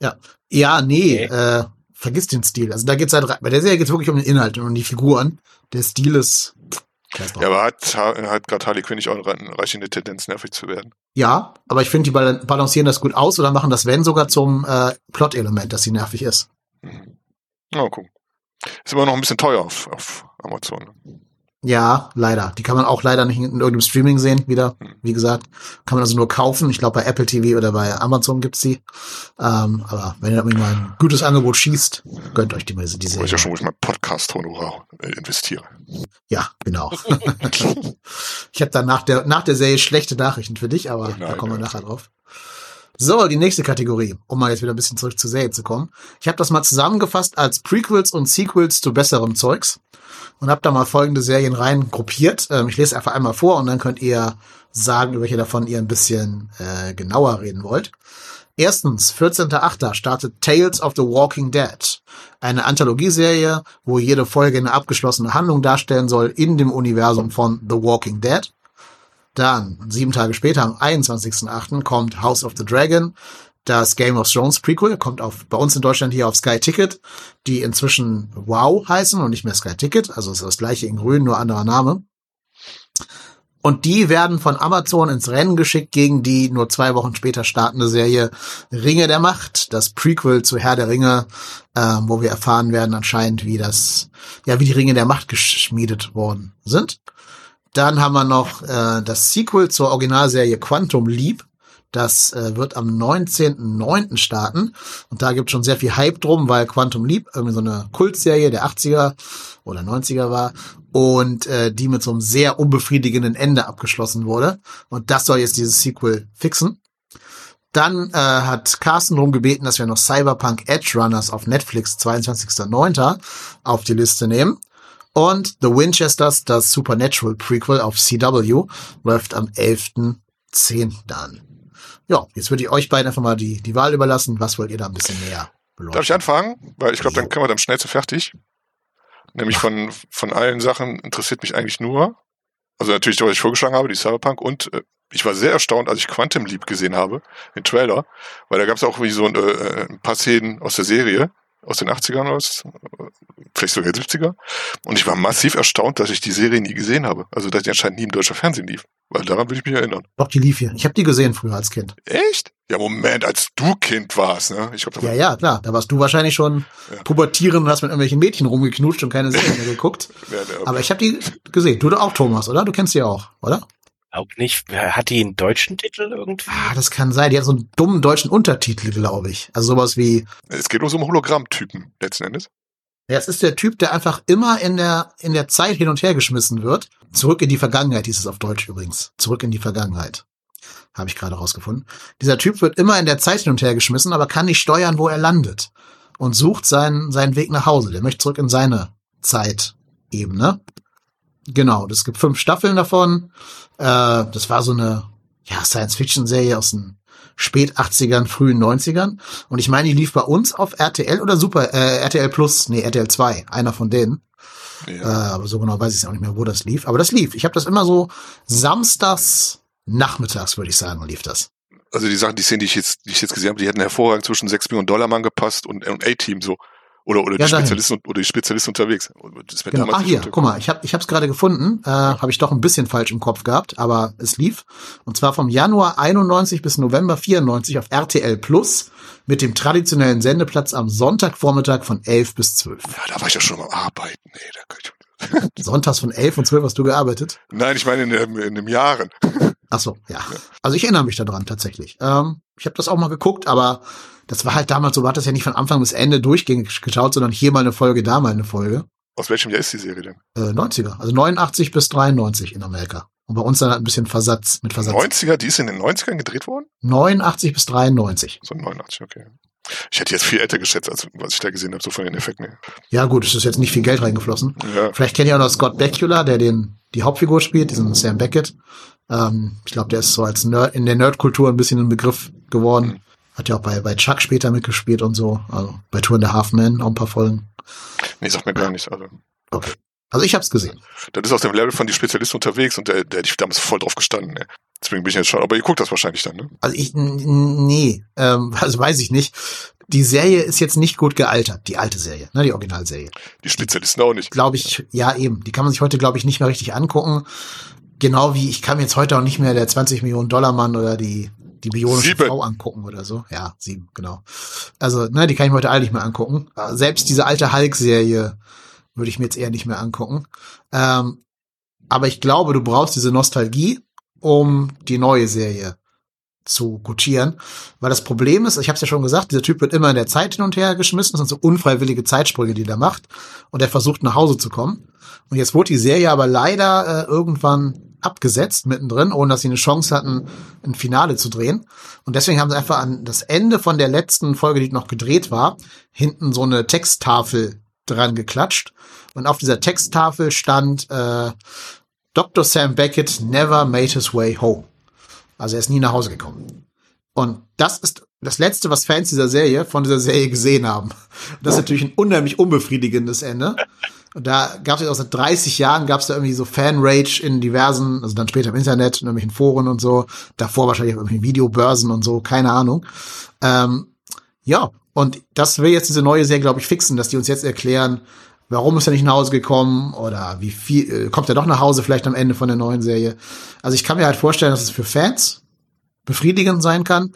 Speaker 2: Ja. Ja, nee,
Speaker 3: Okay.
Speaker 2: äh, vergiss den Stil. Also da geht's halt, bei der Serie geht's wirklich um den Inhalt und um die Figuren. Der Stil ist.
Speaker 4: Ja, aber hat, hat gerade Harley Quinn nicht auch eine reichende Tendenz, nervig zu werden?
Speaker 2: Ja, aber ich finde, die bal- balancieren das gut aus oder machen das, wenn sogar zum äh, Plot-Element, dass sie nervig ist.
Speaker 4: Mhm. Ja, gucken. Ist immer noch ein bisschen teuer auf, auf Amazon.
Speaker 2: Ja, leider. Die kann man auch leider nicht in irgendeinem Streaming sehen, wieder. Wie gesagt, kann man also nur kaufen. Ich glaube, bei Apple TV oder bei Amazon gibt's die. Ähm, aber wenn ihr mal ein gutes Angebot schießt, gönnt euch die, die
Speaker 4: Wo ich
Speaker 2: Serie.
Speaker 4: ja schon, wo ich mein Podcast-Honorar äh, investiere.
Speaker 2: Ja, genau. <laughs> <laughs> ich habe dann nach der, nach der Serie schlechte Nachrichten für dich, aber
Speaker 4: nein,
Speaker 2: da kommen wir
Speaker 4: ja.
Speaker 2: nachher drauf. So, die nächste Kategorie, um mal jetzt wieder ein bisschen zurück zur Serie zu kommen. Ich habe das mal zusammengefasst als Prequels und Sequels zu besserem Zeugs und habe da mal folgende Serien rein gruppiert. Ähm, ich lese einfach einmal vor und dann könnt ihr sagen, über welche davon ihr ein bisschen äh, genauer reden wollt. Erstens, 14.8. startet Tales of the Walking Dead. Eine Anthologieserie, wo jede Folge eine abgeschlossene Handlung darstellen soll in dem Universum von The Walking Dead. Dann, sieben Tage später, am 21.8. kommt House of the Dragon. Das Game of Thrones Prequel kommt auf, bei uns in Deutschland hier auf Sky Ticket, die inzwischen Wow heißen und nicht mehr Sky Ticket. Also ist das gleiche in grün, nur anderer Name. Und die werden von Amazon ins Rennen geschickt gegen die nur zwei Wochen später startende Serie Ringe der Macht, das Prequel zu Herr der Ringe, ähm, wo wir erfahren werden anscheinend, wie das, ja, wie die Ringe der Macht geschmiedet worden sind. Dann haben wir noch äh, das Sequel zur Originalserie Quantum Leap. Das äh, wird am 19.09. starten. Und da gibt schon sehr viel Hype drum, weil Quantum Leap irgendwie so eine Kultserie der 80er oder 90er war und äh, die mit so einem sehr unbefriedigenden Ende abgeschlossen wurde. Und das soll jetzt dieses Sequel fixen. Dann äh, hat Carsten darum gebeten, dass wir noch Cyberpunk Edge Runners auf Netflix 22.09. auf die Liste nehmen. Und The Winchesters, das Supernatural Prequel auf CW, läuft am 11.10. an. Ja, jetzt würde ich euch beiden einfach mal die, die Wahl überlassen. Was wollt ihr da ein bisschen näher beleuchten?
Speaker 4: Darf ich anfangen? Weil ich glaube, dann können wir dann schnell zu fertig. Nämlich von, von allen Sachen interessiert mich eigentlich nur, also natürlich, was ich vorgeschlagen habe, die Cyberpunk und äh, ich war sehr erstaunt, als ich Quantum Leap gesehen habe, den Trailer, weil da gab es auch wie so ein, äh, ein paar Szenen aus der Serie, aus den 80ern aus, vielleicht sogar 70er. Und ich war massiv erstaunt, dass ich die Serie nie gesehen habe. Also, dass die anscheinend nie im deutschen Fernsehen lief. Weil daran will ich mich erinnern.
Speaker 2: Doch, die lief hier. Ich habe die gesehen früher als Kind.
Speaker 4: Echt? Ja, Moment, als du Kind warst, ne? Ich glaube,
Speaker 2: Ja, ja, klar. Da warst du wahrscheinlich schon
Speaker 4: Ja.
Speaker 2: pubertierend und hast mit irgendwelchen Mädchen rumgeknutscht und keine Serien mehr geguckt. <laughs> Aber ich habe die gesehen. Du auch, Thomas, oder? Du kennst die auch, oder?
Speaker 3: Auch nicht. Hat die einen deutschen Titel irgendwie?
Speaker 2: Ah, das kann sein. Die hat so einen dummen deutschen Untertitel, glaube ich. Also sowas wie,
Speaker 4: es geht nur so um Hologrammtypen, letzten Endes.
Speaker 2: Es ist der Typ, der einfach immer in der, in der Zeit hin und her geschmissen wird. Zurück in die Vergangenheit hieß es auf Deutsch übrigens. Zurück in die Vergangenheit. Habe ich gerade rausgefunden. Dieser Typ wird immer in der Zeit hin und her geschmissen, aber kann nicht steuern, wo er landet. Und sucht seinen, seinen Weg nach Hause. Der möchte zurück in seine Zeitebene. Genau, es gibt fünf Staffeln davon. Äh, das war so eine ja, Science-Fiction-Serie aus den spät 80ern, frühen 90ern. Und ich meine, die lief bei uns auf RTL oder Super, äh, RTL Plus, nee, RTL 2, einer von denen.
Speaker 4: Ja.
Speaker 2: Äh, aber so genau weiß ich auch nicht mehr, wo das lief. Aber das lief. Ich habe das immer so samstags nachmittags, würde ich sagen, lief das.
Speaker 4: Also die Sachen, die Szenen, die ich jetzt, die ich jetzt gesehen habe, die hätten hervorragend zwischen 6 Millionen Dollar Mann gepasst und, und A-Team so. Oder, oder, die
Speaker 2: Ja, dahin.
Speaker 4: Spezialisten, oder die Spezialisten unterwegs.
Speaker 2: Genau.
Speaker 4: damals
Speaker 2: Ah, hier, guck mal, ich habe ich hab's gerade gefunden. Äh, habe ich doch ein bisschen falsch im Kopf gehabt, aber es lief. Und zwar vom Januar 91 bis November 94 auf RTL Plus mit dem traditionellen Sendeplatz am Sonntagvormittag von 11 bis 12.
Speaker 4: Ja, da war ich ja schon am Arbeiten. Nee, da kann ich, <laughs>
Speaker 2: Sonntags von 11 und 12 hast du gearbeitet?
Speaker 4: Nein, ich meine in, dem- in den Jahren.
Speaker 2: Ach so, ja. Also ich erinnere mich daran tatsächlich. Ähm, ich habe das auch mal geguckt, aber das war halt damals so, du hattest ja nicht von Anfang bis Ende durchgängig geschaut, sondern hier mal eine Folge, da mal eine Folge.
Speaker 4: Aus welchem Jahr ist die Serie denn?
Speaker 2: Äh, 90er, also 89 bis 93 in Amerika. Und bei uns dann halt ein bisschen Versatz, mit Versatz.
Speaker 4: 90er, die ist in den 90ern gedreht worden?
Speaker 2: 89 bis 93.
Speaker 4: So 89, okay. Ich hätte jetzt viel älter geschätzt, als was ich da gesehen habe, so von den Effekten her.
Speaker 2: Ja gut, es ist jetzt nicht viel Geld reingeflossen.
Speaker 4: Ja,
Speaker 2: Vielleicht kennt ihr auch noch Scott Bakula, der den die Hauptfigur spielt, diesen Sam Beckett. Ähm, ich glaube, der ist so als Nerd in der Nerdkultur ein bisschen ein Begriff geworden. Hat ja auch bei, bei Chuck später mitgespielt und so. Also bei Tour in the Half Man auch ein paar Folgen.
Speaker 4: nee, sagt mir gar nichts. Also.
Speaker 2: Okay. Also ich habe es gesehen.
Speaker 4: Das ist aus dem Level von die Spezialisten unterwegs und der, der hätte ich damals voll drauf gestanden. Ne? Deswegen bin ich jetzt schon, aber ihr guckt das wahrscheinlich dann, ne?
Speaker 2: Also ich, nee, ähm, <laughs> also weiß ich nicht. Die Serie ist jetzt nicht gut gealtert, die alte Serie, ne, die Originalserie.
Speaker 4: Die Spezialisten auch nicht.
Speaker 2: Glaube ich, ja eben. Die kann man sich heute, glaube ich, nicht mehr richtig angucken. Genau wie ich kann jetzt heute auch nicht mehr der 20 Millionen Dollar Mann oder die die bionische
Speaker 4: Sieben.
Speaker 2: Frau angucken oder so. Ja, sieben, genau. Also, ne, die kann ich mir heute alle nicht mehr angucken. Selbst diese alte Hulk-Serie würde ich mir jetzt eher nicht mehr angucken. Ähm, aber ich glaube, du brauchst diese Nostalgie, um die neue Serie zu gutieren. Weil das Problem ist, ich habe es ja schon gesagt, dieser Typ wird immer in der Zeit hin und her geschmissen. Das sind so unfreiwillige Zeitsprünge, die der macht. Und er versucht nach Hause zu kommen. Und jetzt wurde die Serie aber leider äh, irgendwann abgesetzt mittendrin, ohne dass sie eine Chance hatten, ein Finale zu drehen. Und deswegen haben sie einfach an das Ende von der letzten Folge, die noch gedreht war, hinten so eine Texttafel dran geklatscht. Und auf dieser Texttafel stand äh, Dr. Sam Beckett never made his way home. Also er ist nie nach Hause gekommen. Und das ist das Letzte, was Fans dieser Serie von dieser Serie gesehen haben. Das ist natürlich ein unheimlich unbefriedigendes Ende. Und da gab es auch seit 30 Jahren gab es da irgendwie so Fan-Rage in diversen, also dann später im Internet, in irgendwelchen Foren und so, davor wahrscheinlich auf irgendwelchen Videobörsen und so, keine Ahnung. Ähm, ja, und das will jetzt diese neue Serie, glaube ich, fixen, dass die uns jetzt erklären, warum ist er nicht nach Hause gekommen oder wie viel, äh, kommt er doch nach Hause vielleicht am Ende von der neuen Serie. Also ich kann mir halt vorstellen, dass es für Fans befriedigend sein kann.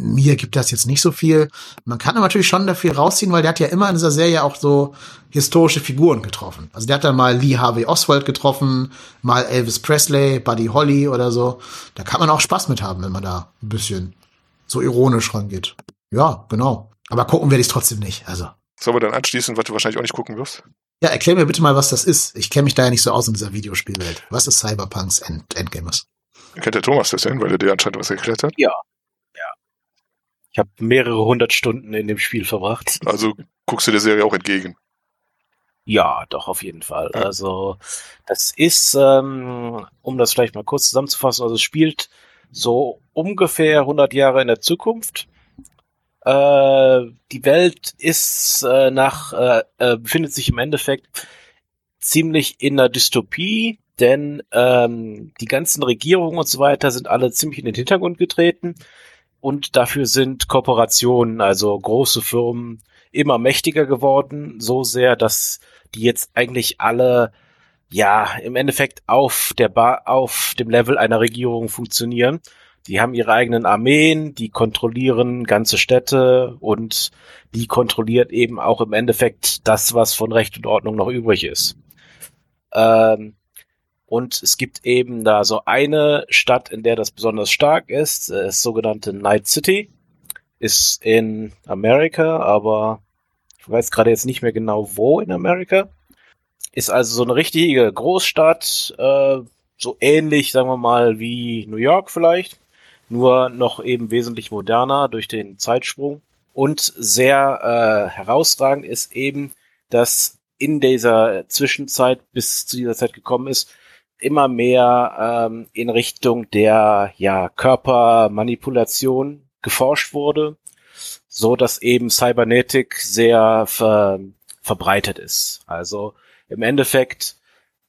Speaker 2: Mir gibt das jetzt nicht so viel. Man kann aber natürlich schon dafür rausziehen, weil der hat ja immer in dieser Serie auch so historische Figuren getroffen. Also der hat dann mal Lee Harvey Oswald getroffen, mal Elvis Presley, Buddy Holly oder so. Da kann man auch Spaß mit haben, wenn man da ein bisschen so ironisch rangeht. Ja, genau. Aber gucken werde ich trotzdem nicht. Also.
Speaker 4: Sollen wir dann anschließen, was du wahrscheinlich auch nicht gucken wirst?
Speaker 2: Ja, erklär mir bitte mal, was das ist. Ich kenne mich da ja nicht so aus in dieser Videospielwelt. Was ist Cyberpunks End Endgamers?
Speaker 4: Kennt der Thomas das denn, weil er dir anscheinend was erklärt hat?
Speaker 3: Ja. Ja. Ich habe mehrere hundert Stunden in dem Spiel verbracht. <laughs>
Speaker 4: Also guckst du der Serie auch entgegen.
Speaker 3: Ja, doch, auf jeden Fall. Also, das ist, ähm, um das vielleicht mal kurz zusammenzufassen, also es spielt so ungefähr 100 Jahre in der Zukunft. Äh, die Welt ist äh, nach, äh, äh, befindet sich im Endeffekt ziemlich in einer Dystopie, denn ähm, die ganzen Regierungen und so weiter sind alle ziemlich in den Hintergrund getreten und dafür sind Kooperationen, also große Firmen, immer mächtiger geworden, so sehr, dass die jetzt eigentlich alle ja im Endeffekt auf der ba auf dem Level einer Regierung funktionieren. Die haben ihre eigenen Armeen, die kontrollieren ganze Städte und die kontrolliert eben auch im Endeffekt das, was von Recht und Ordnung noch übrig ist. Ähm, und es gibt eben da so eine Stadt, in der das besonders stark ist, äh, das sogenannte Night City. Ist in Amerika, aber ich weiß gerade jetzt nicht mehr genau wo in Amerika. Ist also so eine richtige Großstadt, äh, so ähnlich, sagen wir mal, wie New York vielleicht, nur noch eben wesentlich moderner durch den Zeitsprung. Und sehr äh, herausragend ist eben, dass in dieser Zwischenzeit bis zu dieser Zeit gekommen ist, immer mehr ähm, in Richtung der ja Körpermanipulation geforscht wurde, so dass eben Cybernetik sehr ver verbreitet ist. Also im Endeffekt,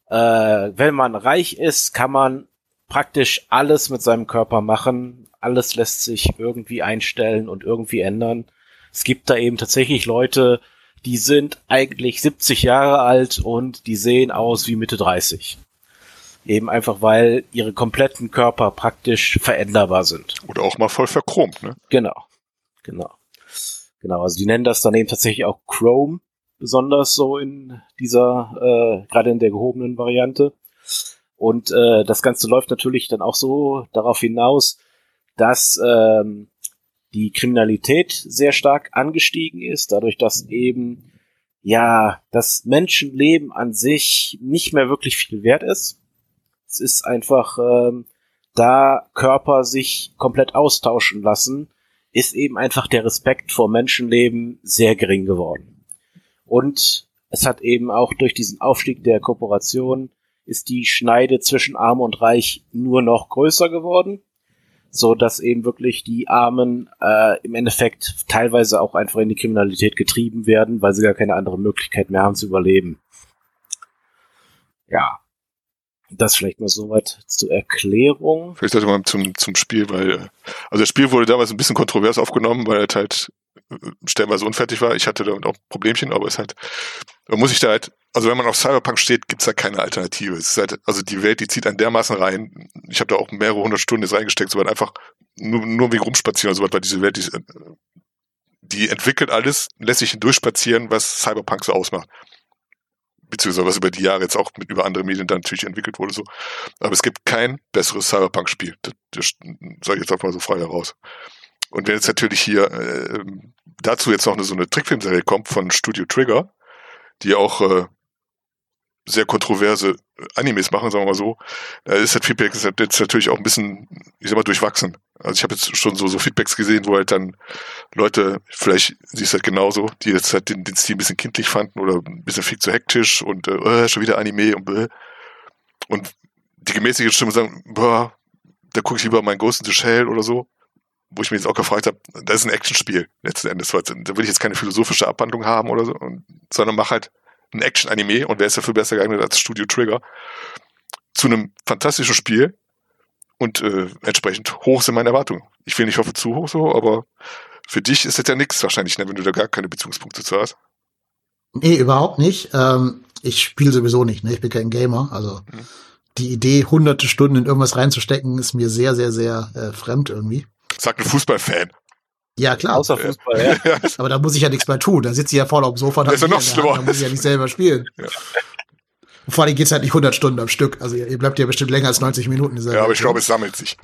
Speaker 3: äh, wenn man reich ist, kann man praktisch alles mit seinem Körper machen. Alles lässt sich irgendwie einstellen und irgendwie ändern. Es gibt da eben tatsächlich Leute, die sind eigentlich 70 Jahre alt und die sehen aus wie Mitte 30. Eben einfach, weil ihre kompletten Körper praktisch veränderbar sind.
Speaker 4: Oder auch mal voll verchromt, ne?
Speaker 3: Genau. Genau. Genau, also die nennen das dann eben tatsächlich auch Chrome, besonders so in dieser, äh, gerade in der gehobenen Variante. Und äh, das Ganze läuft natürlich dann auch so darauf hinaus, dass ähm, die Kriminalität sehr stark angestiegen ist, dadurch, dass eben ja das Menschenleben an sich nicht mehr wirklich viel wert ist. Es ist einfach, ähm, da Körper sich komplett austauschen lassen, ist eben einfach der Respekt vor Menschenleben sehr gering geworden. Und es hat eben auch durch diesen Aufstieg der Kooperation ist die Schneide zwischen Arm und Reich nur noch größer geworden, so dass eben wirklich die Armen äh, im Endeffekt teilweise auch einfach in die Kriminalität getrieben werden, weil sie gar keine andere Möglichkeit mehr haben zu überleben. Ja. Das vielleicht mal soweit zur Erklärung.
Speaker 4: Vielleicht sollte man zum, zum Spiel, weil, äh, also das Spiel wurde damals ein bisschen kontrovers aufgenommen, weil es halt äh, stellenweise unfertig war. Ich hatte damit auch Problemchen, aber es halt, man muss sich da halt, also wenn man auf Cyberpunk steht, gibt's da keine Alternative. Es ist halt, also die Welt, die zieht einen dermaßen rein. Ich habe da auch mehrere hundert Stunden jetzt reingesteckt, soweit einfach nur, nur wegen rumspazieren und so was, weil diese Welt, die, die entwickelt alles, lässt sich hindurchspazieren, was Cyberpunk so ausmacht beziehungsweise was über die Jahre jetzt auch mit über andere Medien dann natürlich entwickelt wurde so. Aber es gibt kein besseres Cyberpunk-Spiel. Das, das sage ich jetzt auch mal so frei heraus. Und wenn jetzt natürlich hier äh, dazu jetzt noch eine, so eine Trickfilmserie kommt von Studio Trigger, die auch äh, sehr kontroverse Animes machen, sagen wir mal so, da ist das Feedback jetzt natürlich auch ein bisschen, ich sag mal, durchwachsen. Also ich habe jetzt schon so, so Feedbacks gesehen, wo halt dann Leute, vielleicht siehst du halt genauso, die jetzt halt den, den Stil ein bisschen kindlich fanden oder ein bisschen viel zu hektisch und äh, schon wieder Anime und bläh. Und die gemäßigte Stimme sagen, boah, da gucke ich lieber mein Ghost in the Shell oder so. Wo ich mir jetzt auch gefragt habe, das ist ein Actionspiel letzten Endes. Da will ich jetzt keine philosophische Abhandlung haben oder so, sondern mach halt ein Action-Anime und wer ist dafür besser geeignet als Studio Trigger zu einem fantastischen Spiel und äh, entsprechend hoch sind meine Erwartungen. Ich will nicht hoffe zu hoch so, aber für dich ist das ja nichts wahrscheinlich, ne, wenn du da gar keine Bezugspunkte zu hast.
Speaker 2: Nee, überhaupt nicht. Ähm, ich spiele sowieso nicht, ne? Ich bin kein Gamer. Also hm. die Idee, hunderte Stunden in irgendwas reinzustecken, ist mir sehr, sehr, sehr äh, fremd irgendwie.
Speaker 4: Sagt ein Fußballfan.
Speaker 2: Ja, klar.
Speaker 3: Außer Fußball, <laughs> ja.
Speaker 2: Aber da muss ich ja nichts mehr tun. Da sitze ich ja voll auf dem Sofa.
Speaker 4: Das ist ja noch schlimmer.
Speaker 2: Da muss ich ja nicht selber spielen. Ja. Und vor allem geht's halt nicht 100 Stunden am Stück. Also ihr bleibt ja bestimmt länger als 90 Minuten.
Speaker 4: Ja, aber ich glaube, es sammelt sich.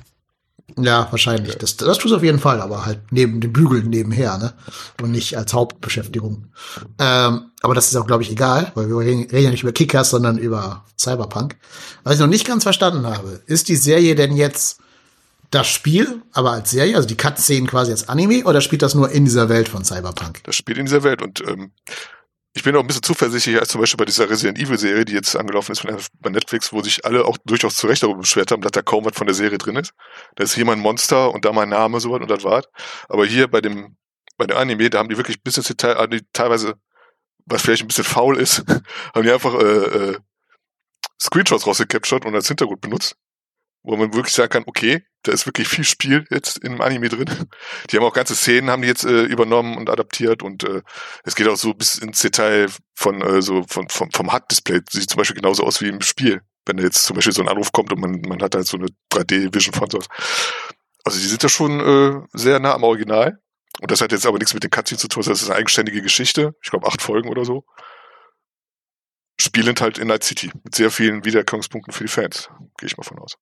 Speaker 2: Ja, wahrscheinlich. Ja. Das, das tut es auf jeden Fall, aber halt neben dem Bügeln nebenher, ne? Und nicht als Hauptbeschäftigung. Ähm, aber das ist auch, glaube ich, egal, weil wir reden ja nicht über Kickers, sondern über Cyberpunk. Was ich noch nicht ganz verstanden habe, ist die Serie denn jetzt das Spiel, aber als Serie, also die Cut-Szenen quasi als Anime, oder spielt das nur in dieser Welt von Cyberpunk?
Speaker 4: Das spielt in dieser Welt und ähm, ich bin auch ein bisschen zuversichtlicher als zum Beispiel bei dieser Resident Evil Serie, die jetzt angelaufen ist bei Netflix, wo sich alle auch durchaus zu Recht darüber beschwert haben, dass da kaum was von der Serie drin ist. Da ist hier mein Monster und da mein Name, so was und das war's. Aber hier bei dem, bei dem Anime, da haben die wirklich bis ins Detail, also teilweise, was vielleicht ein bisschen faul ist, <laughs> haben die einfach äh, äh, Screenshots rausgecaptured und als Hintergrund benutzt wo man wirklich sagen kann, okay, da ist wirklich viel Spiel jetzt im Anime drin. Die haben auch ganze Szenen haben die jetzt äh, übernommen und adaptiert und äh, es geht auch so bis ins Detail von äh, so von, vom, vom HUD-Display. Sieht zum Beispiel genauso aus wie im Spiel. Wenn da jetzt zum Beispiel so ein Anruf kommt und man, man hat halt so eine 3D-Vision von sowas. Also die sind da schon äh, sehr nah am Original. Und das hat jetzt aber nichts mit den Cutscenes zu tun, das ist eine eigenständige Geschichte. Ich glaube acht Folgen oder so. Spielend halt in Night City mit sehr vielen Wiedererkennungspunkten für die Fans. Gehe ich mal von aus.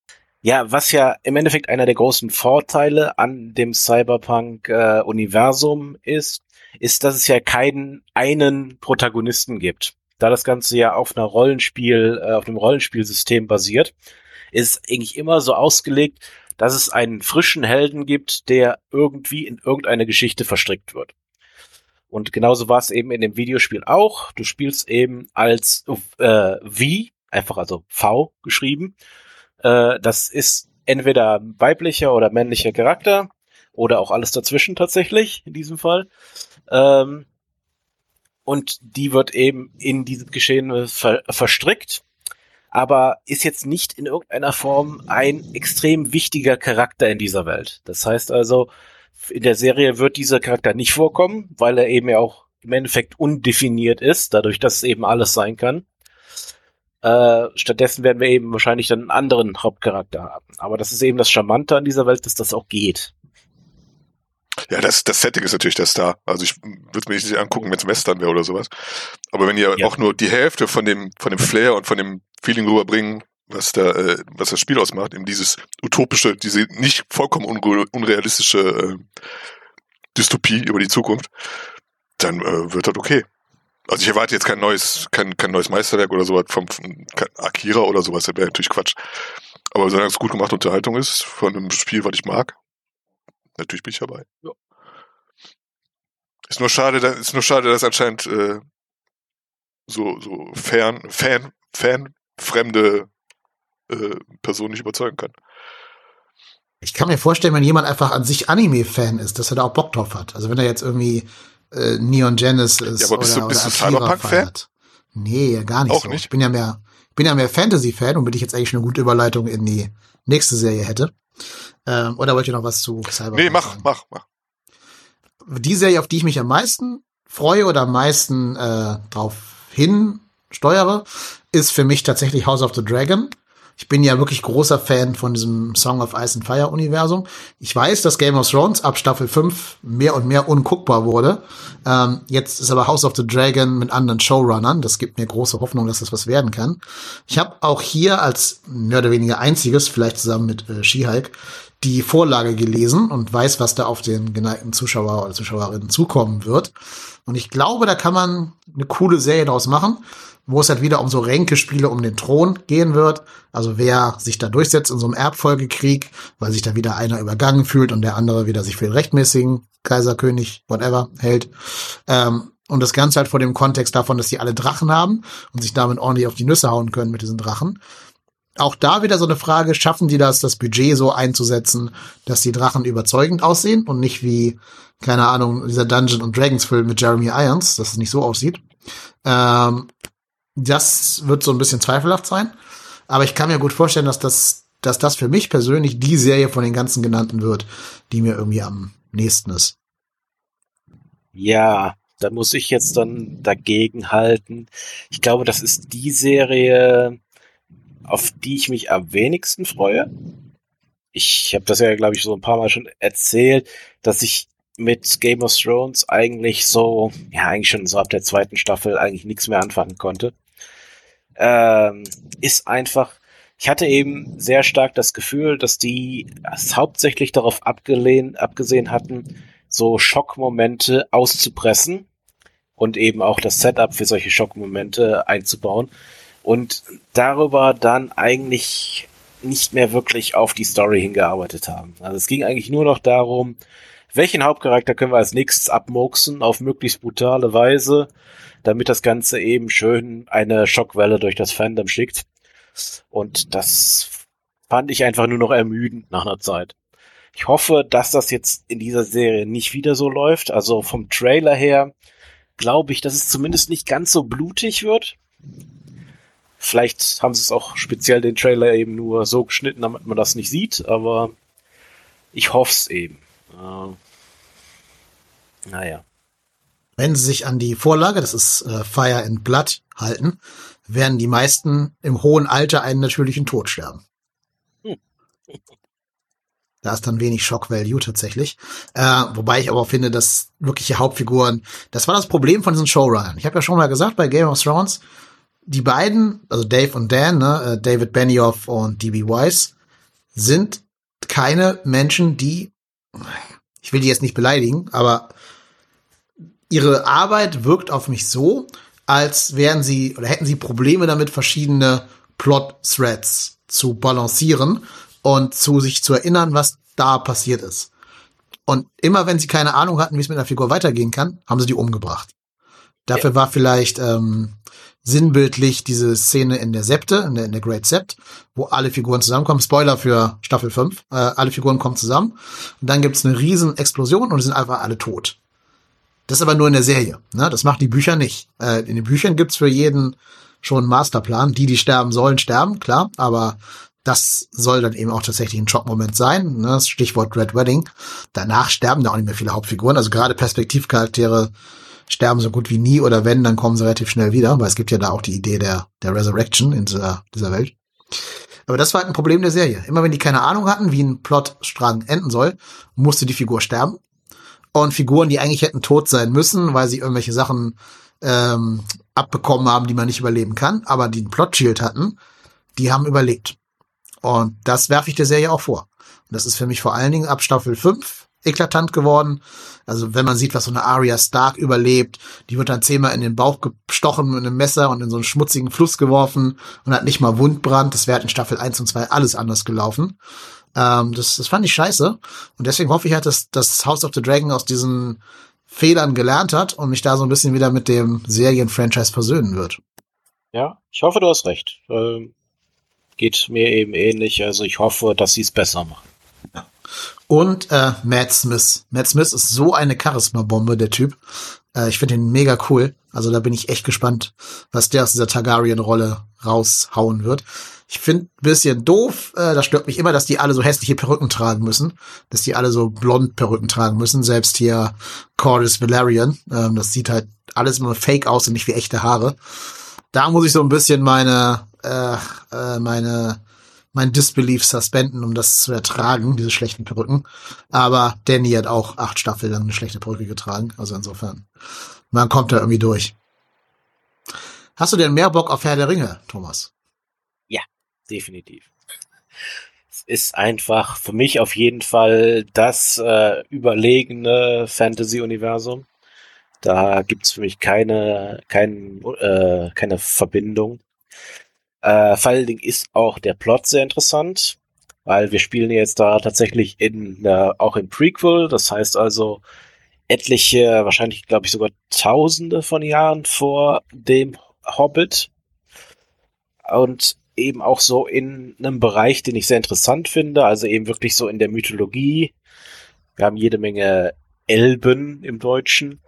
Speaker 3: Ja, was ja im Endeffekt einer der großen Vorteile an dem Cyberpunk-Universum äh, ist, ist, dass es ja keinen einen Protagonisten gibt. Da das Ganze ja auf einer Rollenspiel, äh, auf einem Rollenspielsystem basiert, ist eigentlich immer so ausgelegt, dass es einen frischen Helden gibt, der irgendwie in irgendeine Geschichte verstrickt wird. Und genauso war es eben in dem Videospiel auch. Du spielst eben als äh, V, einfach also V geschrieben, äh, das ist entweder weiblicher oder männlicher Charakter oder auch alles dazwischen tatsächlich in diesem Fall. Ähm, und die wird eben in diesem Geschehen ver verstrickt, aber ist jetzt nicht in irgendeiner Form ein extrem wichtiger Charakter in dieser Welt. Das heißt also, in der Serie wird dieser Charakter nicht vorkommen, weil er eben ja auch im Endeffekt undefiniert ist, dadurch, dass es eben alles sein kann. Äh, stattdessen werden wir eben wahrscheinlich dann einen anderen Hauptcharakter haben. Aber das ist eben das Charmante an dieser Welt, dass das auch geht.
Speaker 4: Ja, das, das Setting ist natürlich der Star. Also ich würde mir nicht angucken, wenn es Western wäre oder sowas. Aber wenn ihr ja. auch nur die Hälfte von dem, von dem Flair und von dem Feeling rüberbringen, was da, äh, was das Spiel ausmacht, eben dieses utopische, diese nicht vollkommen unre unrealistische äh, Dystopie über die Zukunft, dann äh, wird das okay. Also ich erwarte jetzt kein neues, kein, kein neues Meisterwerk oder sowas vom, vom Akira oder sowas, das wäre natürlich Quatsch. Aber solange es gut gemachte Unterhaltung ist, von einem Spiel, was ich mag, natürlich bin ich dabei. Ja. Ist nur schade, ist nur schade, dass anscheinend äh, so, so fern, Fan, Fan, fremde äh, Personen nicht überzeugen kann.
Speaker 2: Ich kann mir vorstellen, wenn jemand einfach an sich Anime-Fan ist, dass er da auch Bock drauf hat. Also wenn er jetzt irgendwie äh, Neon Genesis
Speaker 4: ja, aber bist
Speaker 2: oder,
Speaker 4: du, bist du Cyberpunk-Fan?
Speaker 2: Nee, gar nicht
Speaker 4: Auch
Speaker 2: so.
Speaker 4: Nicht?
Speaker 2: Ich bin ja mehr, bin ja mehr Fantasy-Fan, womit ich jetzt eigentlich eine gute Überleitung in die nächste Serie hätte. Ähm, oder wollt ihr noch was zu
Speaker 4: Cyberpunk Nee, mach, sagen? mach, mach.
Speaker 2: Die Serie, auf die ich mich am meisten freue oder am meisten äh, drauf hin steuere, ist für mich tatsächlich House of the Dragon. Ich bin ja wirklich großer Fan von diesem Song of Ice and Fire Universum. Ich weiß, dass Game of Thrones ab Staffel 5 mehr und mehr unguckbar wurde. Ähm, jetzt ist aber House of the Dragon mit anderen Showrunnern. Das gibt mir große Hoffnung, dass das was werden kann. Ich habe auch hier als mehr oder weniger einziges, vielleicht zusammen mit äh, She-Hulk, die Vorlage gelesen und weiß, was da auf den geneigten Zuschauer oder Zuschauerinnen zukommen wird. Und ich glaube, da kann man eine coole Serie daraus machen wo es halt wieder um so Ränkespiele um den Thron gehen wird. Also wer sich da durchsetzt in so einem Erbfolgekrieg, weil sich da wieder einer übergangen fühlt und der andere wieder sich für den rechtmäßigen Kaiserkönig, whatever, hält. Ähm, und das Ganze halt vor dem Kontext davon, dass sie alle Drachen haben und sich damit ordentlich auf die Nüsse hauen können mit diesen Drachen. Auch da wieder so eine Frage, schaffen die das, das Budget so einzusetzen, dass die Drachen überzeugend aussehen und nicht wie, keine Ahnung, dieser Dungeon und Dragons Film mit Jeremy Irons, dass es nicht so aussieht. Ähm, das wird so ein bisschen zweifelhaft sein. Aber ich kann mir gut vorstellen, dass das, dass das für mich persönlich die Serie von den ganzen genannten wird, die mir irgendwie am nächsten ist.
Speaker 3: Ja, da muss ich jetzt dann dagegen halten. Ich glaube, das ist die Serie, auf die ich mich am wenigsten freue. Ich habe das ja, glaube ich, so ein paar Mal schon erzählt, dass ich mit Game of Thrones eigentlich so, ja, eigentlich schon so ab der zweiten Staffel eigentlich nichts mehr anfangen konnte ähm, ist einfach, ich hatte eben sehr stark das Gefühl, dass die es hauptsächlich darauf abgelehnt, abgesehen hatten, so Schockmomente auszupressen und eben auch das Setup für solche Schockmomente einzubauen und darüber dann eigentlich nicht mehr wirklich auf die Story hingearbeitet haben. Also es ging eigentlich nur noch darum, welchen Hauptcharakter können wir als nächstes abmurksen auf möglichst brutale Weise damit das Ganze eben schön eine Schockwelle durch das Fandom schickt. Und das fand ich einfach nur noch ermüdend nach einer Zeit. Ich hoffe, dass das jetzt in dieser Serie nicht wieder so läuft. Also vom Trailer her glaube ich, dass es zumindest nicht ganz so blutig wird. Vielleicht haben sie es auch speziell den Trailer eben nur so geschnitten, damit man das nicht sieht, aber ich hoffe es eben. Äh, naja.
Speaker 2: Wenn sie sich an die Vorlage, das ist äh, Fire and Blood, halten, werden die meisten im hohen Alter einen natürlichen Tod sterben. <laughs> Da ist dann wenig Shock Value tatsächlich. Äh, wobei ich aber finde, dass wirkliche Hauptfiguren, das war das Problem von diesen Showrunnern. Ich habe ja schon mal gesagt, bei Game of Thrones, die beiden, also Dave und Dan, ne, äh, David Benioff und D.B. Weiss, sind keine Menschen, die, ich will die jetzt nicht beleidigen, aber ihre Arbeit wirkt auf mich so, als wären sie oder hätten sie Probleme damit, verschiedene Plot-Threads zu balancieren und zu sich zu erinnern, was da passiert ist. Und immer wenn sie keine Ahnung hatten, wie es mit einer Figur weitergehen kann, haben sie die umgebracht. Dafür war vielleicht ähm, sinnbildlich diese Szene in der Septe, in der, in der Great Sept, wo alle Figuren zusammenkommen. Spoiler für Staffel 5. Äh, alle Figuren kommen zusammen. Und dann gibt's eine riesen Explosion und sind einfach alle tot. Das ist aber nur in der Serie. Ne? Das macht die Bücher nicht. Äh, in den Büchern gibt's für jeden schon einen Masterplan. Die, die sterben sollen, sterben, klar. Aber das soll dann eben auch tatsächlich ein Schockmoment sein. Ne? Stichwort Red Wedding. Danach sterben da auch nicht mehr viele Hauptfiguren. Also gerade Perspektivcharaktere sterben so gut wie nie oder wenn, dann kommen sie relativ schnell wieder, weil es gibt ja da auch die Idee der, der Resurrection in dieser, dieser Welt. Aber das war halt ein Problem der Serie. Immer wenn die keine Ahnung hatten, wie ein Plotstrang enden soll, musste die Figur sterben und Figuren, die eigentlich hätten tot sein müssen, weil sie irgendwelche Sachen ähm, abbekommen haben, die man nicht überleben kann, aber die einen Plot-Shield hatten, die haben überlebt. Und das werfe ich der Serie auch vor. Und das ist für mich vor allen Dingen ab Staffel 5 eklatant geworden. Also wenn man sieht, was so eine Arya Stark überlebt, die wird dann zehnmal in den Bauch gestochen mit einem Messer und in so einen schmutzigen Fluss geworfen und hat nicht mal Wundbrand. Das wäre in Staffel 1 und 2 alles anders gelaufen. Ähm, das, das fand ich scheiße. Und deswegen hoffe ich halt, dass das House of the Dragon aus diesen Fehlern gelernt hat und mich da so ein bisschen wieder mit dem Serienfranchise versöhnen wird.
Speaker 3: Ja, ich hoffe, du hast recht. Ähm, geht mir eben ähnlich. Also ich hoffe, dass sie es besser machen.
Speaker 2: Ja. Und äh, Matt Smith. Matt Smith ist so eine Charisma-Bombe, der Typ. Äh, ich finde ihn mega cool. Also da bin ich echt gespannt, was der aus dieser Targaryen-Rolle raushauen wird. Ich finde ein bisschen doof, äh, das stört mich immer, dass die alle so hässliche Perücken tragen müssen. Dass die alle so blond Perücken tragen müssen. Selbst hier Cordis Valerian. Ähm, das sieht halt alles immer fake aus und nicht wie echte Haare. Da muss ich so ein bisschen meine, äh, äh, meine, mein Disbelief suspenden, um das zu ertragen, diese schlechten Perücken. Aber Danny hat auch acht Staffeln lang eine schlechte Perücke getragen. Also insofern, man kommt da irgendwie durch. Hast du denn mehr Bock auf Herr der Ringe, Thomas?
Speaker 3: definitiv. Es ist einfach für mich auf jeden Fall das äh, überlegene Fantasy-Universum. Da gibt's für mich keine, kein, äh, keine Verbindung. Äh, vor allen Dingen ist auch der Plot sehr interessant, weil wir spielen jetzt da tatsächlich in äh, auch im Prequel. Das heißt also etliche, wahrscheinlich glaube ich sogar Tausende von Jahren vor dem Hobbit. Und eben auch so in einem Bereich, den ich sehr interessant finde, also eben wirklich so in der Mythologie. Wir haben jede Menge Elben im Deutschen.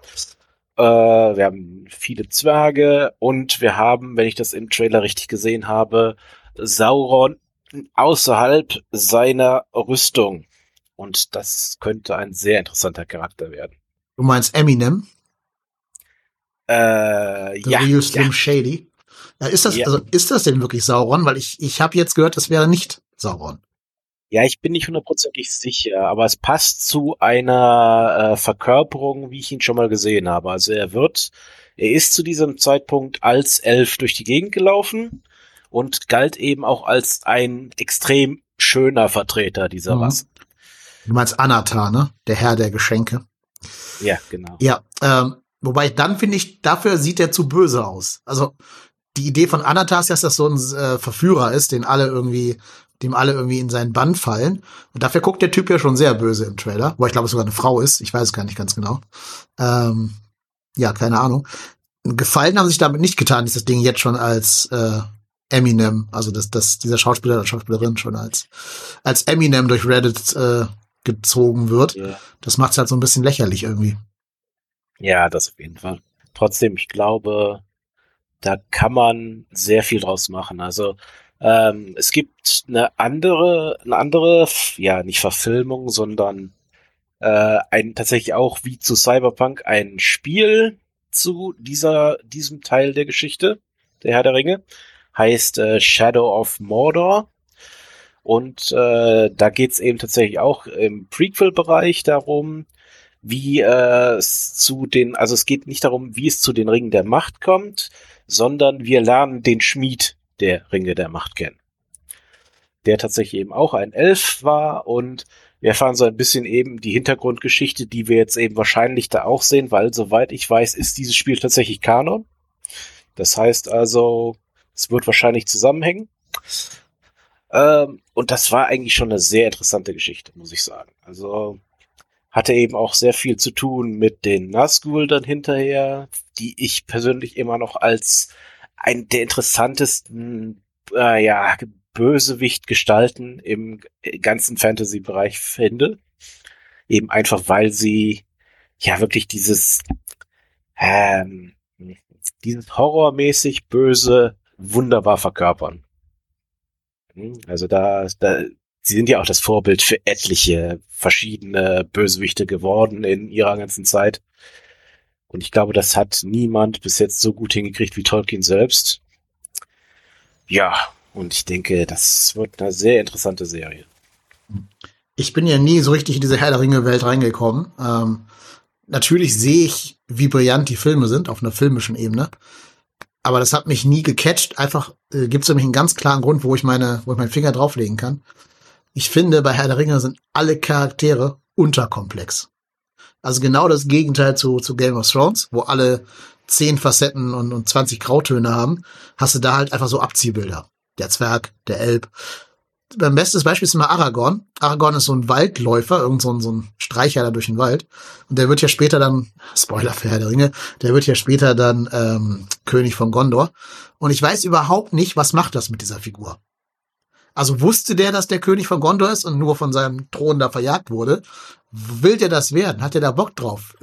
Speaker 3: Äh, wir haben viele Zwerge und wir haben, wenn ich das im Trailer richtig gesehen habe, Sauron außerhalb seiner Rüstung. Und das könnte ein sehr interessanter Charakter werden.
Speaker 2: Du meinst Eminem?
Speaker 3: Äh,
Speaker 2: The
Speaker 3: ja,
Speaker 2: Real Slim
Speaker 3: ja.
Speaker 2: Shady? Ja, ist das,
Speaker 3: Ja.
Speaker 2: also ist das denn wirklich Sauron? Weil ich, ich habe jetzt gehört, das wäre nicht Sauron.
Speaker 3: Ja, ich bin nicht hundertprozentig sicher, aber es passt zu einer äh, Verkörperung, wie ich ihn schon mal gesehen habe. Also er wird, er ist zu diesem Zeitpunkt als Elf durch die Gegend gelaufen und galt eben auch als ein extrem schöner Vertreter dieser
Speaker 2: Mhm.
Speaker 3: Rasse.
Speaker 2: Du meinst Anatar, ne? Der Herr der Geschenke.
Speaker 3: Ja, genau.
Speaker 2: Ja, ähm, wobei dann finde ich, dafür sieht er zu böse aus. Also die Idee von Anatar ist, dass das so ein äh, Verführer ist, den alle irgendwie, dem alle irgendwie in seinen Bann fallen. Und dafür guckt der Typ ja schon sehr böse im Trailer, wo ich glaube, es sogar eine Frau ist. Ich weiß es gar nicht ganz genau. Ähm, ja, keine Ahnung. Gefallen haben sich damit nicht getan, ist das Ding jetzt schon als äh, Eminem, also dass dass dieser Schauspieler oder Schauspielerin schon als als Eminem durch Reddit äh, gezogen wird.
Speaker 3: Ja.
Speaker 2: Das macht es halt so ein bisschen lächerlich irgendwie.
Speaker 3: ja, das auf jeden Fall. Trotzdem, ich glaube, da kann man sehr viel draus machen. Also ähm, es gibt eine andere, eine andere, ja, nicht Verfilmung, sondern äh, ein tatsächlich auch wie zu Cyberpunk ein Spiel zu dieser diesem Teil der Geschichte, der Herr der Ringe, heißt äh, Shadow of Mordor. Und äh, da geht's eben tatsächlich auch im Prequel-Bereich darum, wie äh, es zu den, also es geht nicht darum, wie es zu den Ringen der Macht kommt, sondern wir lernen den Schmied der Ringe der Macht kennen. Der tatsächlich eben auch ein Elf war und wir erfahren so ein bisschen eben die Hintergrundgeschichte, die wir jetzt eben wahrscheinlich da auch sehen, weil soweit ich weiß, ist dieses Spiel tatsächlich Kanon. Das heißt also, es wird wahrscheinlich zusammenhängen. Ähm, und das war eigentlich schon eine sehr interessante Geschichte, muss ich sagen. Also hatte eben auch sehr viel zu tun mit den Nazgul dann hinterher, die ich persönlich immer noch als ein der interessantesten, äh, ja, Bösewicht gestalten im ganzen Fantasy-Bereich finde. Eben einfach, weil sie ja wirklich dieses, ähm, dieses horrormäßig böse wunderbar verkörpern. Also da, da, sie sind ja auch das Vorbild für etliche verschiedene Bösewichte geworden in ihrer ganzen Zeit. Und ich glaube, das hat niemand bis jetzt so gut hingekriegt wie Tolkien selbst. Ja, und ich denke, das wird eine sehr interessante Serie.
Speaker 2: Ich bin ja nie so richtig in diese Herr der Ringe-Welt reingekommen. Ähm, natürlich sehe ich, wie brillant die Filme sind auf einer filmischen Ebene. Aber das hat mich nie gecatcht. Einfach äh, gibt es nämlich einen ganz klaren Grund, wo ich meine, wo ich meinen Finger drauflegen kann. Ich finde, bei Herr der Ringe sind alle Charaktere unterkomplex. Also genau das Gegenteil zu, zu Game of Thrones, wo alle zehn Facetten und, und 20 Grautöne haben, hast du da halt einfach so Abziehbilder. Der Zwerg, der Elb. Beim bestes Beispiel ist immer Aragorn. Aragorn ist so ein Waldläufer, irgend so ein, so ein Streicher da durch den Wald. Und der wird ja später dann, <laughs> Spoiler für Herr der Ringe, der wird ja später dann ähm, König von Gondor. Und ich weiß überhaupt nicht, was macht das mit dieser Figur. Also wusste der, dass der König von Gondor ist und nur von seinem Thron da verjagt wurde? Will der das werden? Hat er da Bock drauf?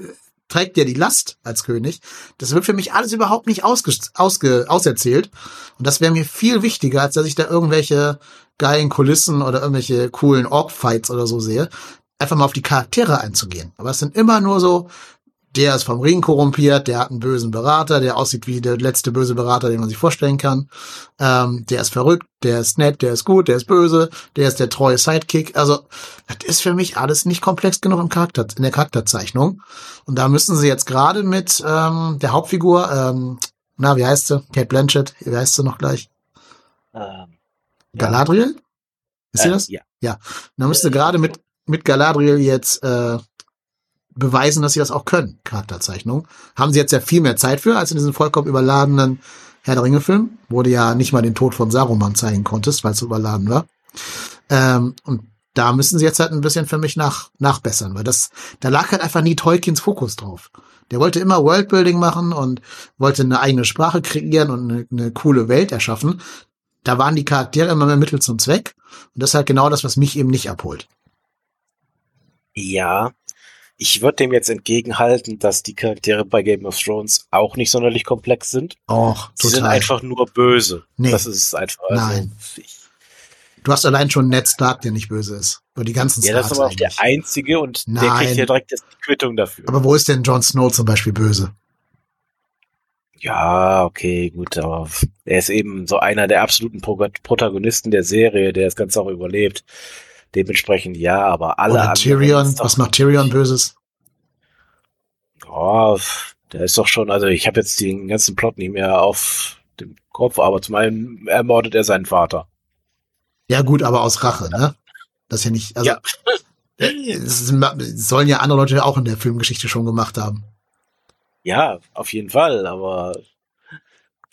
Speaker 2: trägt der die Last als König? Das wird für mich alles überhaupt nicht ausge, ausge, auserzählt. Und das wäre mir viel wichtiger, als dass ich da irgendwelche geilen Kulissen oder irgendwelche coolen Orc-Fights oder so sehe. Einfach mal auf die Charaktere einzugehen. Aber es sind immer nur so, der ist vom Ring korrumpiert, der hat einen bösen Berater, der aussieht wie der letzte böse Berater, den man sich vorstellen kann. Ähm, der ist verrückt, der ist nett, der ist gut, der ist böse, der ist der treue Sidekick. Also, das ist für mich alles nicht komplex genug im Charakter, in der Charakterzeichnung. Und da müssen sie jetzt gerade mit ähm, der Hauptfigur, ähm, na, wie heißt sie? Kate Blanchett, wie heißt sie noch gleich?
Speaker 3: Ähm,
Speaker 2: Galadriel? Ist sie
Speaker 3: äh,
Speaker 2: das?
Speaker 3: Ja.
Speaker 2: Ja. Da müsste gerade mit, mit Galadriel jetzt äh, beweisen, dass sie das auch können, Charakterzeichnung. Haben sie jetzt ja viel mehr Zeit für, als in diesem vollkommen überladenen Herr der Ringe-Film, wo du ja nicht mal den Tod von Saruman zeigen konntest, weil es so überladen war. Ähm, und da müssen sie jetzt halt ein bisschen für mich nach, nachbessern, weil das, da lag halt einfach nie Tolkiens Fokus drauf. Der wollte immer Worldbuilding machen und wollte eine eigene Sprache kreieren und eine, eine coole Welt erschaffen. Da waren die Charaktere immer mehr Mittel zum Zweck. Und das ist halt genau das, was mich eben nicht abholt.
Speaker 3: Ja. Ich würde dem jetzt entgegenhalten, dass die Charaktere bei Game of Thrones auch nicht sonderlich komplex sind.
Speaker 2: Och,
Speaker 3: Sie sind
Speaker 2: total.
Speaker 3: einfach nur böse.
Speaker 2: Nee.
Speaker 3: Das ist einfach. Also,
Speaker 2: Nein. Du hast allein schon Ned Stark, der nicht böse ist. Oder die ganzen
Speaker 3: ja, das
Speaker 2: Starks
Speaker 3: ist aber auch der einzige und der
Speaker 2: Nein.
Speaker 3: kriegt ja direkt die Quittung dafür.
Speaker 2: Aber wo ist denn Jon Snow zum Beispiel böse?
Speaker 3: Ja, okay, gut, aber er ist eben so einer der absoluten Pro Protagonisten der Serie, der das Ganze auch überlebt. Dementsprechend ja, aber alle
Speaker 2: Oder Tyrion? Was macht Tyrion Böses?
Speaker 3: Ja, der ist doch schon, also ich habe jetzt den ganzen Plot nicht mehr auf dem Kopf, aber zum einen ermordet er seinen Vater.
Speaker 2: Ja gut, aber aus Rache, ne? Das ist ja nicht, also
Speaker 3: Ja.
Speaker 2: ist- es sollen ja andere Leute auch in der Filmgeschichte schon gemacht haben.
Speaker 3: Ja, auf jeden Fall, aber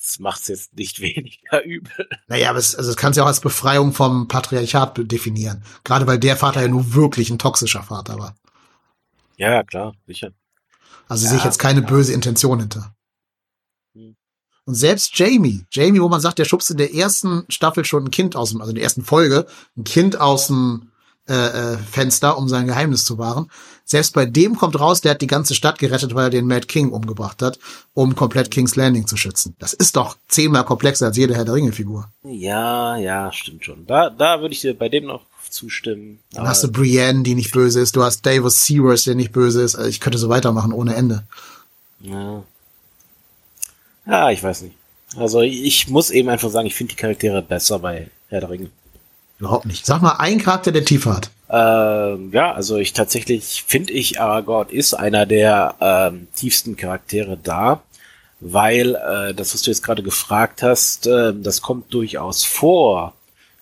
Speaker 3: das macht's jetzt nicht <laughs> weniger übel.
Speaker 2: Naja, aber es, also das kannst du ja auch als Befreiung vom Patriarchat definieren. Gerade weil der Vater ja nur wirklich ein toxischer Vater war.
Speaker 3: Ja, klar, sicher.
Speaker 2: Also
Speaker 3: Ja,
Speaker 2: sehe ich jetzt keine
Speaker 3: ja.
Speaker 2: böse Intention hinter.
Speaker 3: Hm.
Speaker 2: Und selbst Jamie, Jamie, wo man sagt, der schubst in der ersten Staffel schon ein Kind aus dem, also in der ersten Folge, ein Kind aus dem äh, äh, Fenster, um sein Geheimnis zu wahren. Selbst bei dem kommt raus, der hat die ganze Stadt gerettet, weil er den Mad King umgebracht hat, um komplett King's Landing zu schützen. Das ist doch zehnmal komplexer als jede Herr der Ringe-Figur.
Speaker 3: Ja, ja, stimmt schon. Da, da würde ich dir bei dem noch zustimmen.
Speaker 2: Dann hast du Brienne, die nicht böse ist, du hast Davos Seaworth, der nicht böse ist. Also ich könnte so weitermachen ohne Ende.
Speaker 3: Ja. ja, ich weiß nicht. Also ich muss eben einfach sagen, ich finde die Charaktere besser bei Herr der Ringe.
Speaker 2: Überhaupt nicht. Sag mal einen Charakter, der Tiefe hat.
Speaker 3: Ähm, ja, also ich tatsächlich finde ich, Aragorn ist einer der ähm, tiefsten Charaktere da, weil äh, das, was du jetzt gerade gefragt hast, äh, das kommt durchaus vor.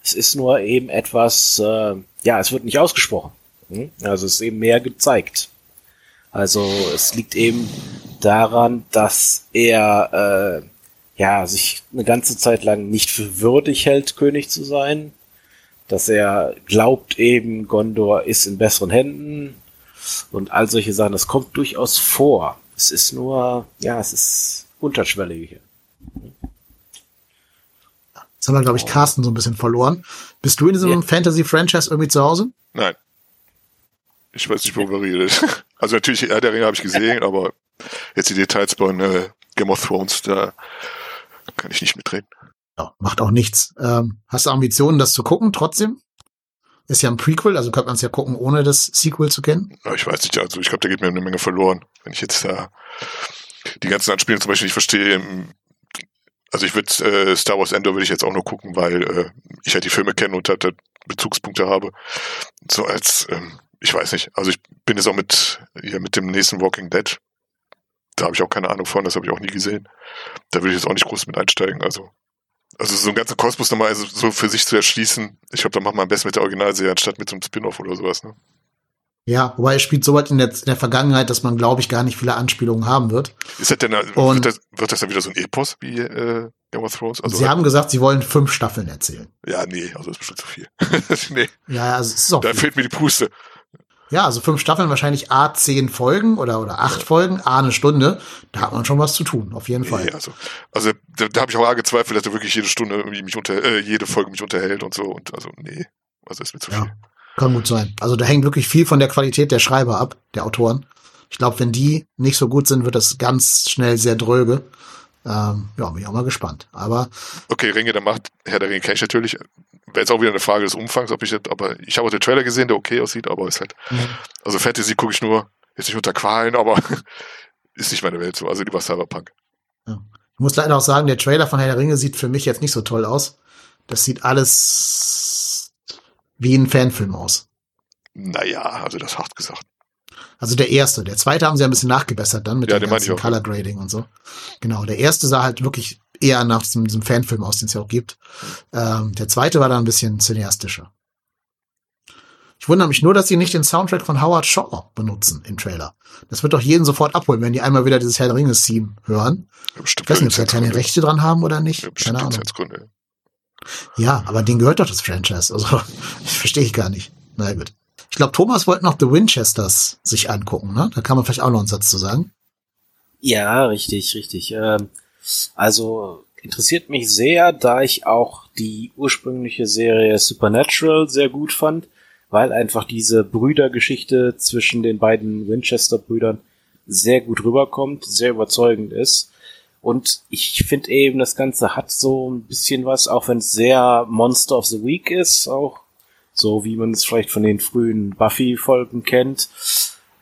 Speaker 3: Es ist nur eben etwas, äh, ja, es wird nicht ausgesprochen. Hm? Also es ist eben mehr gezeigt. Also es liegt eben daran, dass er äh, ja sich eine ganze Zeit lang nicht für würdig hält, König zu sein dass er glaubt eben, Gondor ist in besseren Händen und all solche Sachen. Das kommt durchaus vor. Es ist nur, ja, es ist unterschwellig hier.
Speaker 2: Jetzt haben wir, glaube ich, Carsten so ein bisschen verloren. Bist du in diesem
Speaker 3: Ja.
Speaker 2: Fantasy-Franchise irgendwie zu Hause?
Speaker 4: Nein. Ich weiß nicht, worüber ihr redet. <laughs> Also natürlich, Herr der Ringe habe ich gesehen, aber jetzt die Details bei äh, Game of Thrones, da kann ich nicht mitreden.
Speaker 2: Ja, macht auch nichts. Ähm, hast du Ambitionen, das zu gucken trotzdem? Ist ja ein Prequel, also könnte man es ja gucken, ohne das Sequel zu kennen.
Speaker 4: Aber ich weiß nicht, also ich glaube, da geht mir eine Menge verloren, wenn ich jetzt da die ganzen Anspielungen zum Beispiel nicht verstehe. Also ich würde äh, Star Wars Endor würde ich jetzt auch nur gucken, weil äh, ich halt die Filme kenne und halt, halt Bezugspunkte habe. So als, ähm, ich weiß nicht, also ich bin jetzt auch mit, hier mit dem nächsten Walking Dead. Da habe ich auch keine Ahnung von, das habe ich auch nie gesehen. Da würde ich jetzt auch nicht groß mit einsteigen. Also, also so einen ganzen Kosmos nochmal also so für sich zu erschließen, ich glaube, da macht man am besten mit der Originalserie anstatt mit so einem Spin-off oder sowas. Ne?
Speaker 2: Ja, wobei er spielt so weit in der, in der Vergangenheit, dass man, glaube ich, gar nicht viele Anspielungen haben wird.
Speaker 4: Ist das denn,
Speaker 2: Und-
Speaker 4: wird, das, wird das dann wieder so ein Epos wie äh, Game of Thrones? Also,
Speaker 2: Sie haben gesagt, sie wollen fünf Staffeln erzählen.
Speaker 4: ja, nee, also das ist bestimmt zu viel. <laughs> nee,
Speaker 2: Ja, also es ist auch
Speaker 4: da
Speaker 2: viel.
Speaker 4: fehlt mir die Puste.
Speaker 2: Ja, also fünf Staffeln, wahrscheinlich A zehn Folgen oder, oder acht Folgen, A eine Stunde. Da hat man schon was zu tun, auf jeden Fall.
Speaker 4: Nee, also, also da, da habe ich auch arg gezweifelt, dass er wirklich jede Stunde irgendwie mich unter, äh, jede Folge mich unterhält und so. Und also, nee, also ist mir zu
Speaker 2: Ja.
Speaker 4: viel.
Speaker 2: Kann gut sein. Also da hängt wirklich viel von der Qualität der Schreiber ab, der Autoren. Ich glaube, wenn die nicht so gut sind, wird das ganz schnell sehr dröge. Ähm, ja, bin ich auch mal gespannt. Aber
Speaker 4: Okay, Ringe der Macht, Herr der Ringe kenne ich natürlich. Wäre jetzt auch wieder eine Frage des Umfangs, ob ich jetzt, aber ich habe auch den Trailer gesehen, der okay aussieht, aber ist halt, also Fantasy gucke ich nur, jetzt nicht unter Qualen, aber <laughs> ist nicht meine Welt so, also lieber Cyberpunk.
Speaker 2: ich muss leider auch sagen, der Trailer von Herr der Ringe sieht für mich jetzt nicht so toll aus. Das sieht alles wie ein Fanfilm aus.
Speaker 4: Naja, also das hart gesagt.
Speaker 2: Also der erste. Der zweite haben sie ein bisschen nachgebessert dann mit
Speaker 4: Ja,
Speaker 2: dem ganzen. Color Grading und so. Genau. Der erste sah halt wirklich eher nach diesem, diesem Fanfilm aus, den es ja auch gibt. Ähm, der zweite war dann ein bisschen cineastischer. Ich wundere mich nur, dass sie nicht den Soundtrack von Howard Shaw benutzen im Trailer. Das wird doch jeden sofort abholen, wenn die einmal wieder dieses Herr der Ringe-Theme hören.
Speaker 4: Ja,
Speaker 2: Ich weiß nicht, ob sie da keine. Rechte dran haben oder nicht.
Speaker 4: Ja,
Speaker 2: keine Ahnung. Ja, aber denen gehört doch das Franchise. Also, <laughs> ich verstehe ich gar nicht. Na gut. Ich glaube, Thomas wollte noch The Winchesters sich angucken, ne? Da kann man vielleicht auch noch einen Satz zu sagen.
Speaker 3: Ja, richtig, richtig. Ähm, also interessiert mich sehr, da ich auch die ursprüngliche Serie Supernatural sehr gut fand, weil einfach diese Brüdergeschichte zwischen den beiden Winchester-Brüdern sehr gut rüberkommt, sehr überzeugend ist. Und ich finde eben, das Ganze hat so ein bisschen was, auch wenn es sehr Monster of the Week ist, auch so wie man es vielleicht von den frühen Buffy-Folgen kennt,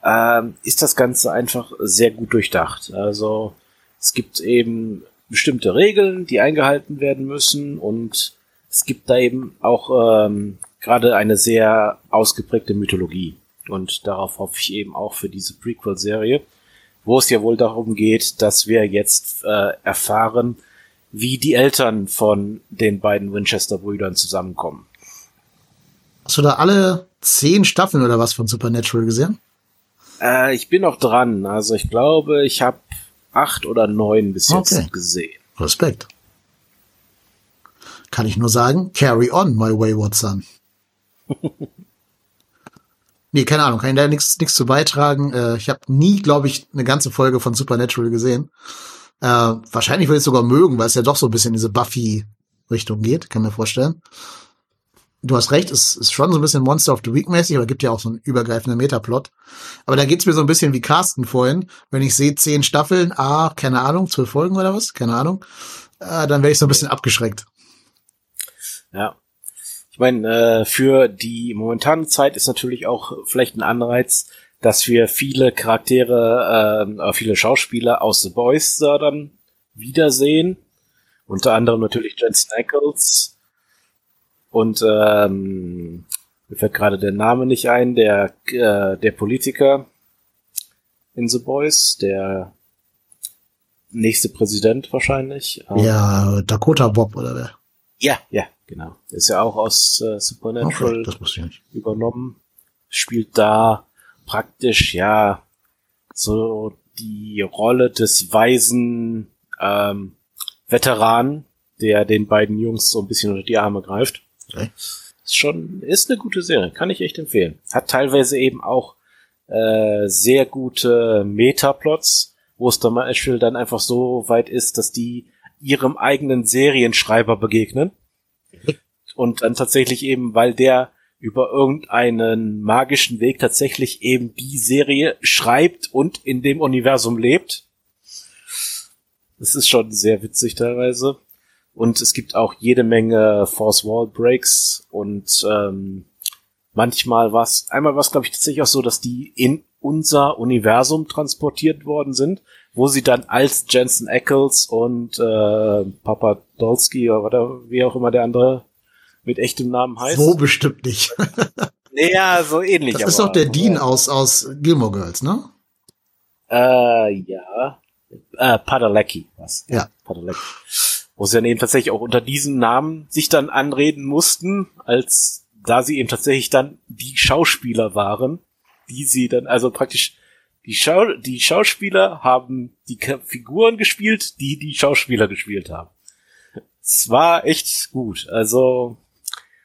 Speaker 3: ähm, ist das Ganze einfach sehr gut durchdacht. Also es gibt eben bestimmte Regeln, die eingehalten werden müssen und es gibt da eben auch ähm, gerade eine sehr ausgeprägte Mythologie. Und darauf hoffe ich eben auch für diese Prequel-Serie, wo es ja wohl darum geht, dass wir jetzt äh, erfahren, wie die Eltern von den beiden Winchester-Brüdern zusammenkommen.
Speaker 2: Hast du da alle zehn Staffeln oder was von Supernatural gesehen?
Speaker 3: Äh, ich bin noch dran. Also ich glaube, ich habe acht oder neun bis jetzt
Speaker 2: Okay.
Speaker 3: gesehen.
Speaker 2: Respekt. Kann ich nur sagen, carry on, my wayward son. <laughs> nee, keine Ahnung, kann ich da nichts zu beitragen. Äh, ich habe nie, glaube ich, eine ganze Folge von Supernatural gesehen. Äh, wahrscheinlich würde ich es sogar mögen, weil es ja doch so ein bisschen in diese Buffy-Richtung geht, kann mir vorstellen. Du hast recht, es ist schon so ein bisschen Monster of the Week mäßig, aber gibt ja auch so einen übergreifenden Metaplot. Aber da geht's mir so ein bisschen wie Carsten vorhin. Wenn ich sehe zehn Staffeln, ah, keine Ahnung, zwölf Folgen oder was, keine Ahnung, äh, dann werde ich so ein bisschen abgeschreckt.
Speaker 3: Ja. Ich meine, äh, für die momentane Zeit ist natürlich auch vielleicht ein Anreiz, dass wir viele Charaktere, äh, äh, viele Schauspieler aus The Boys da dann wiedersehen. Unter anderem natürlich Jensen Ackles. Und ähm, mir fällt gerade der Name nicht ein, der, äh, der Politiker in The Boys, der nächste Präsident wahrscheinlich. Ähm,
Speaker 2: Ja, Dakota Bob oder wer?
Speaker 3: ja, ja, genau. Ist ja auch aus äh, Supernatural
Speaker 2: Okay,
Speaker 3: übernommen. Spielt da praktisch, ja, so die Rolle des weisen ähm, Veteranen, der den beiden Jungs so ein bisschen unter die Arme greift.
Speaker 2: Okay.
Speaker 3: Ist schon, ist eine gute Serie, kann ich echt empfehlen. Hat teilweise eben auch äh, sehr gute Metaplots, wo es dann mal dann einfach so weit ist, dass die ihrem eigenen Serienschreiber begegnen. Und dann tatsächlich eben, weil der über irgendeinen magischen Weg tatsächlich eben die Serie schreibt und in dem Universum lebt. Das ist schon sehr witzig teilweise. Und es gibt auch jede Menge Force Wall Breaks und ähm, manchmal was, einmal war es glaube ich tatsächlich auch so, dass die in unser Universum transportiert worden sind, wo sie dann als Jensen Ackles und äh, Papa Dolsky oder wie auch immer der andere mit echtem Namen heißt.
Speaker 2: So bestimmt nicht. <laughs>
Speaker 3: Ja, so ähnlich.
Speaker 2: Das ist
Speaker 3: aber-
Speaker 2: doch der Dean aus, aus Gilmore Girls, ne?
Speaker 3: Äh, ja. Äh, Padalecki, was?
Speaker 2: Ja.
Speaker 3: Padalecki. Wo sie dann eben tatsächlich auch unter diesem Namen sich dann anreden mussten, als da sie eben tatsächlich dann die Schauspieler waren, die sie dann, also praktisch die, Schau die Schauspieler haben die Figuren gespielt, die die Schauspieler gespielt haben. Es war echt gut. Also,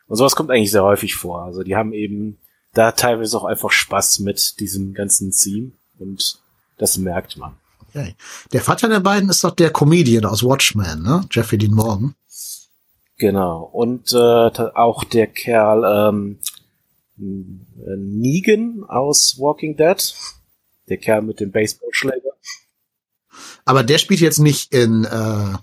Speaker 3: und sowas kommt eigentlich sehr häufig vor. Also die haben eben da teilweise auch einfach Spaß mit diesem ganzen Theme und das merkt man.
Speaker 2: Okay. Der Vater der beiden ist doch der Comedian aus Watchmen, ne? Jeffrey Dean Morgan.
Speaker 3: Genau. Und äh, auch der Kerl ähm, äh, Negan aus Walking Dead,
Speaker 5: Der Kerl mit dem Baseballschläger.
Speaker 2: Aber der spielt jetzt nicht in äh,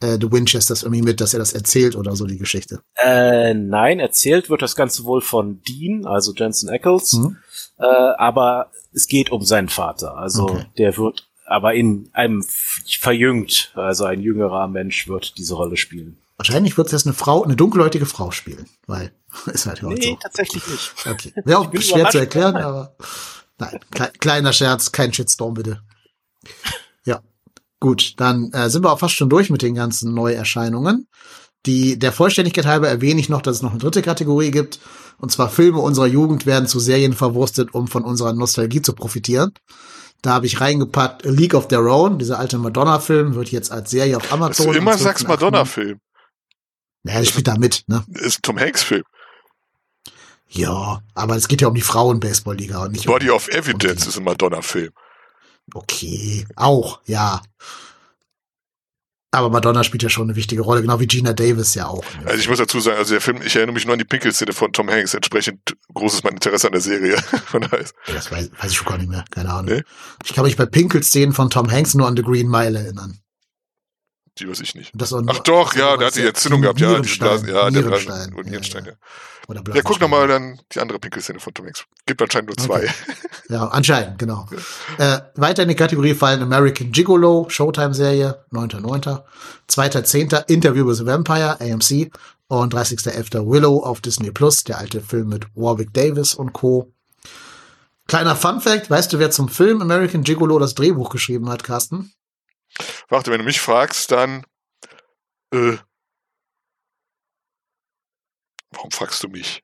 Speaker 2: äh, The Winchesters irgendwie mit, dass er das erzählt oder so, die Geschichte.
Speaker 5: Äh, nein, erzählt wird das Ganze wohl von Dean, also Jensen Ackles.
Speaker 2: Mhm.
Speaker 5: Äh, aber es geht um seinen Vater. Also
Speaker 2: Okay.
Speaker 5: der wird aber in einem verjüngt, also ein jüngerer Mensch wird diese Rolle spielen.
Speaker 2: Wahrscheinlich wird es jetzt eine Frau, eine dunkelhäutige Frau spielen, weil <laughs> ist halt heute
Speaker 5: Nee,
Speaker 2: so.
Speaker 5: tatsächlich nicht.
Speaker 2: Okay. Ja, auch schwer zu erklären, aber nein, kle kleiner Scherz, kein Shitstorm bitte. Ja, gut, dann äh, sind wir auch fast schon durch mit den ganzen Neuerscheinungen. Die, der Vollständigkeit halber erwähne ich noch, dass es noch eine dritte Kategorie gibt. Und zwar Filme unserer Jugend werden zu Serien verwurstet, um von unserer Nostalgie zu profitieren. Da habe ich reingepackt A League of Their Own, dieser alte Madonna-Film, wird jetzt als Serie auf Amazon.
Speaker 4: du immer sagst
Speaker 2: 12.8.
Speaker 4: Madonna-Film.
Speaker 2: Ja, der spielt da mit, ne?
Speaker 4: Ist ein Tom Hanks-Film.
Speaker 2: Ja, aber es geht ja um die Frauen-Baseball-Liga und nicht
Speaker 4: Body
Speaker 2: um,
Speaker 4: of Evidence ist ein Madonna-Film.
Speaker 2: Okay, auch, ja. Aber Madonna spielt ja schon eine wichtige Rolle, genau wie Gina Davis ja auch.
Speaker 4: Also ich muss dazu sagen, also der Film, ich erinnere mich nur an die Pinkelszene von Tom Hanks, entsprechend groß ist mein Interesse an der Serie. <laughs> Von daher
Speaker 2: Das weiß, weiß ich schon gar nicht mehr, keine Ahnung.
Speaker 4: Nee?
Speaker 2: Ich kann mich bei Pinkel-Szenen von Tom Hanks nur an The Green Mile erinnern.
Speaker 4: Die weiß ich nicht.
Speaker 2: Das
Speaker 4: Ach doch, ja, der hat die Entzündung gehabt, ja, die Blasen, ja, der Blasen, und Nierenstein, ja.
Speaker 2: Oder
Speaker 4: Ja, guck noch mal
Speaker 2: Blasenstein.
Speaker 4: dann die andere Pinkelszene von Tom Hanks. Gibt anscheinend nur zwei. <laughs>
Speaker 2: Ja, anscheinend, genau. Äh, weiter in die Kategorie fallen American Gigolo, Showtime-Serie, 9.9. 2.10. Interview with the Vampire, AMC. Und 30.11. Willow auf Disney Plus, der alte Film mit Warwick Davis und Co. Kleiner Fun-Fact, weißt du, wer zum Film American Gigolo das Drehbuch geschrieben hat, Carsten?
Speaker 4: Warte, wenn du mich fragst, dann äh, warum fragst du mich?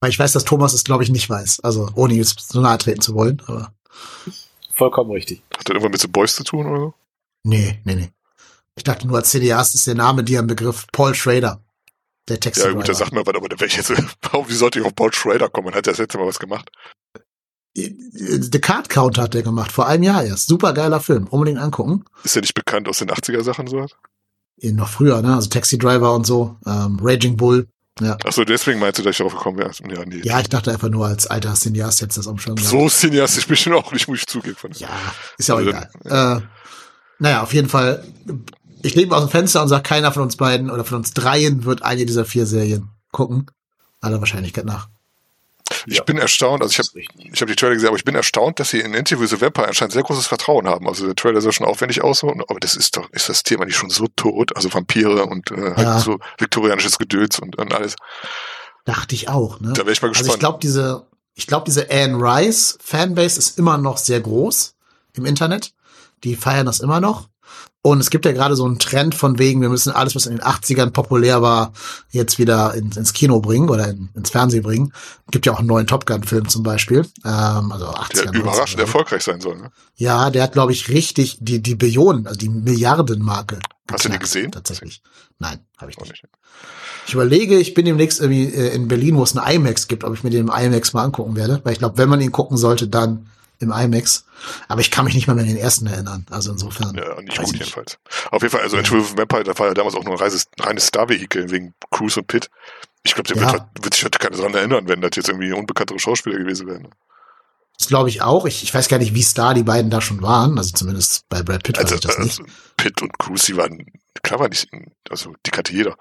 Speaker 2: Weil ich weiß, dass Thomas es, glaube ich, nicht weiß. Also, ohne jetzt so nahe treten zu wollen. Aber
Speaker 5: Vollkommen richtig.
Speaker 4: Hat das irgendwas mit The Boys zu tun oder so?
Speaker 2: nee, nee, nee. Ich dachte nur, als Cineast ist der Name dir ein Begriff. Paul Schrader. Der Text.
Speaker 4: Ja gut, dann sag mir was, aber ich jetzt, <laughs> warum, wie sollte ich auf Paul Schrader kommen? Hat der das letzte Mal was gemacht?
Speaker 2: The Card Counter hat der gemacht, vor einem Jahr erst. Super geiler Film. Unbedingt angucken.
Speaker 4: Ist der nicht bekannt aus den 80er Sachen so?
Speaker 2: Eh, Noch früher, ne? Also Taxi Driver und so. Ähm, Raging Bull. Ja.
Speaker 4: Achso, deswegen meinst du, dass ich darauf gekommen wäre? Ja, nee.
Speaker 2: Ja, ich dachte einfach nur als alter Cineast jetzt das umschauen.
Speaker 4: so cineastisch bin ich schon auch nicht, muss ich zugeben.
Speaker 2: Ja, ist ja auch
Speaker 4: Also,
Speaker 2: egal. Äh, naja, auf jeden Fall. Ich lebe aus dem Fenster und sage, keiner von uns beiden oder von uns dreien wird eine dieser vier Serien gucken. Aller Wahrscheinlichkeit nach.
Speaker 4: Ich
Speaker 5: Ja.
Speaker 4: bin erstaunt, also ich habe ich hab die Trailer gesehen, aber ich bin erstaunt, dass sie in Interview with the Vampire anscheinend sehr großes Vertrauen haben. Also der Trailer soll schon aufwendig aussehen, aber das ist doch, ist das Thema nicht schon so tot? Also Vampire und äh, halt
Speaker 2: Ja.
Speaker 4: so viktorianisches Gedöns und, und alles.
Speaker 2: Dachte ich auch, ne?
Speaker 4: Da wäre ich mal
Speaker 2: Also
Speaker 4: gespannt.
Speaker 2: ich glaube, diese, ich glaube, diese Anne Rice Fanbase ist immer noch sehr groß im Internet. Die feiern das immer noch. Und es gibt ja gerade so einen Trend von wegen, wir müssen alles, was in den 80ern populär war, jetzt wieder ins, ins Kino bringen oder in, ins Fernsehen bringen. Gibt ja auch einen neuen Top Gun-Film zum Beispiel. Ähm, also 80er.
Speaker 4: der überraschend
Speaker 2: 90er.
Speaker 4: erfolgreich sein soll. Ne?
Speaker 2: Ja, der hat, glaube ich, richtig die, die Billionen, also die Milliardenmarke.
Speaker 4: Hast du die gesehen?
Speaker 2: Tatsächlich. Nein, habe ich nicht.
Speaker 4: nicht.
Speaker 2: Ich überlege, ich bin demnächst irgendwie äh, in Berlin, wo es eine IMAX gibt, ob ich mir den im IMAX mal angucken werde. Weil ich glaube, wenn man ihn gucken sollte, dann im IMAX. Aber ich kann mich nicht mal mehr an den ersten erinnern. Also insofern.
Speaker 4: Ja, nicht
Speaker 2: weiß
Speaker 4: gut
Speaker 2: ich
Speaker 4: jedenfalls. Auf jeden Fall, also with the Vampire, das war ja damals auch nur ein reines, reines Star-Vehikel wegen Cruise und Pitt. Ich glaube, der
Speaker 2: Ja.
Speaker 4: wird, wird sich heute keiner daran erinnern, wenn das jetzt irgendwie unbekanntere Schauspieler gewesen wären.
Speaker 2: Das glaube ich auch. Ich, ich weiß gar nicht, wie star die beiden da schon waren. Also zumindest bei Brad Pitt weiß
Speaker 4: Also,
Speaker 2: ich das nicht.
Speaker 4: also Pitt und Cruise, die waren, klar war nicht, also die kannte jeder.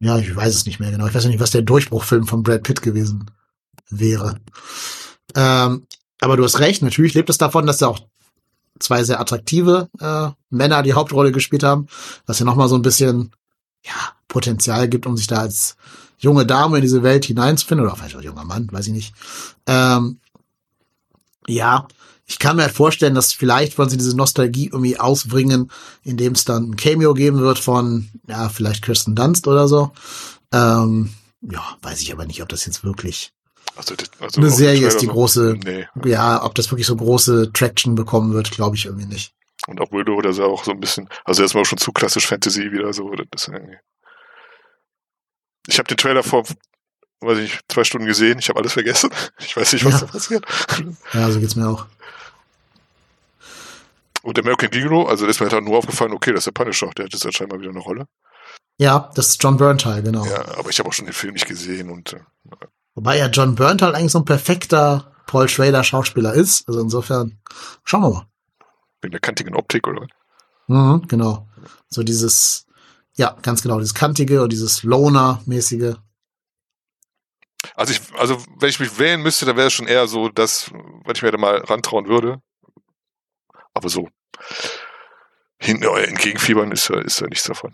Speaker 2: Ja, ich weiß es nicht mehr genau. Ich weiß nicht, was der Durchbruchfilm von Brad Pitt gewesen wäre. Ähm, aber du hast recht, natürlich lebt es davon, dass da auch zwei sehr attraktive äh, Männer die Hauptrolle gespielt haben, was ja nochmal so ein bisschen ja, Potenzial gibt, um sich da als junge Dame in diese Welt hineinzufinden, oder vielleicht auch junger Mann, weiß ich nicht. Ähm, ja, ich kann mir halt vorstellen, dass vielleicht wollen sie diese Nostalgie irgendwie ausbringen, indem es dann ein Cameo geben wird von, ja, vielleicht Kirsten Dunst oder so. Ähm, ja, weiß ich aber nicht, ob das jetzt wirklich
Speaker 4: Also, das, also
Speaker 2: eine Serie ist die
Speaker 4: so-
Speaker 2: große,
Speaker 4: Nee.
Speaker 2: ja, ob das wirklich so große Traction bekommen wird, glaube ich irgendwie nicht.
Speaker 4: Und auch Willow, das ist ja auch so ein bisschen, also erstmal schon zu klassisch Fantasy wieder so. Das irgendwie. Ich habe den Trailer vor, weiß ich nicht, zwei Stunden gesehen. Ich habe alles vergessen. <laughs> Ich weiß nicht, was
Speaker 2: Ja.
Speaker 4: da passiert.
Speaker 2: Ja, so geht's mir auch.
Speaker 4: Und American Gigolo, also da ist mir halt nur aufgefallen, okay, das ist der Punisher, der hat jetzt anscheinend mal wieder eine Rolle.
Speaker 2: Ja, das ist John Berntal, genau.
Speaker 4: Ja, aber ich habe auch schon den Film nicht gesehen und äh,
Speaker 2: Wobei ja John Berntal eigentlich so ein perfekter Paul Schrader Schauspieler ist. Also insofern, schauen wir mal.
Speaker 4: Wegen der kantigen Optik, oder?
Speaker 2: Mhm, genau. So dieses, ja, ganz genau, dieses kantige und dieses Loner-mäßige.
Speaker 4: Also ich, also wenn ich mich wählen müsste, dann wäre es schon eher so, dass, wenn ich mir da mal rantrauen würde. Aber so hinten entgegenfiebern ist ja, ist ja nichts davon.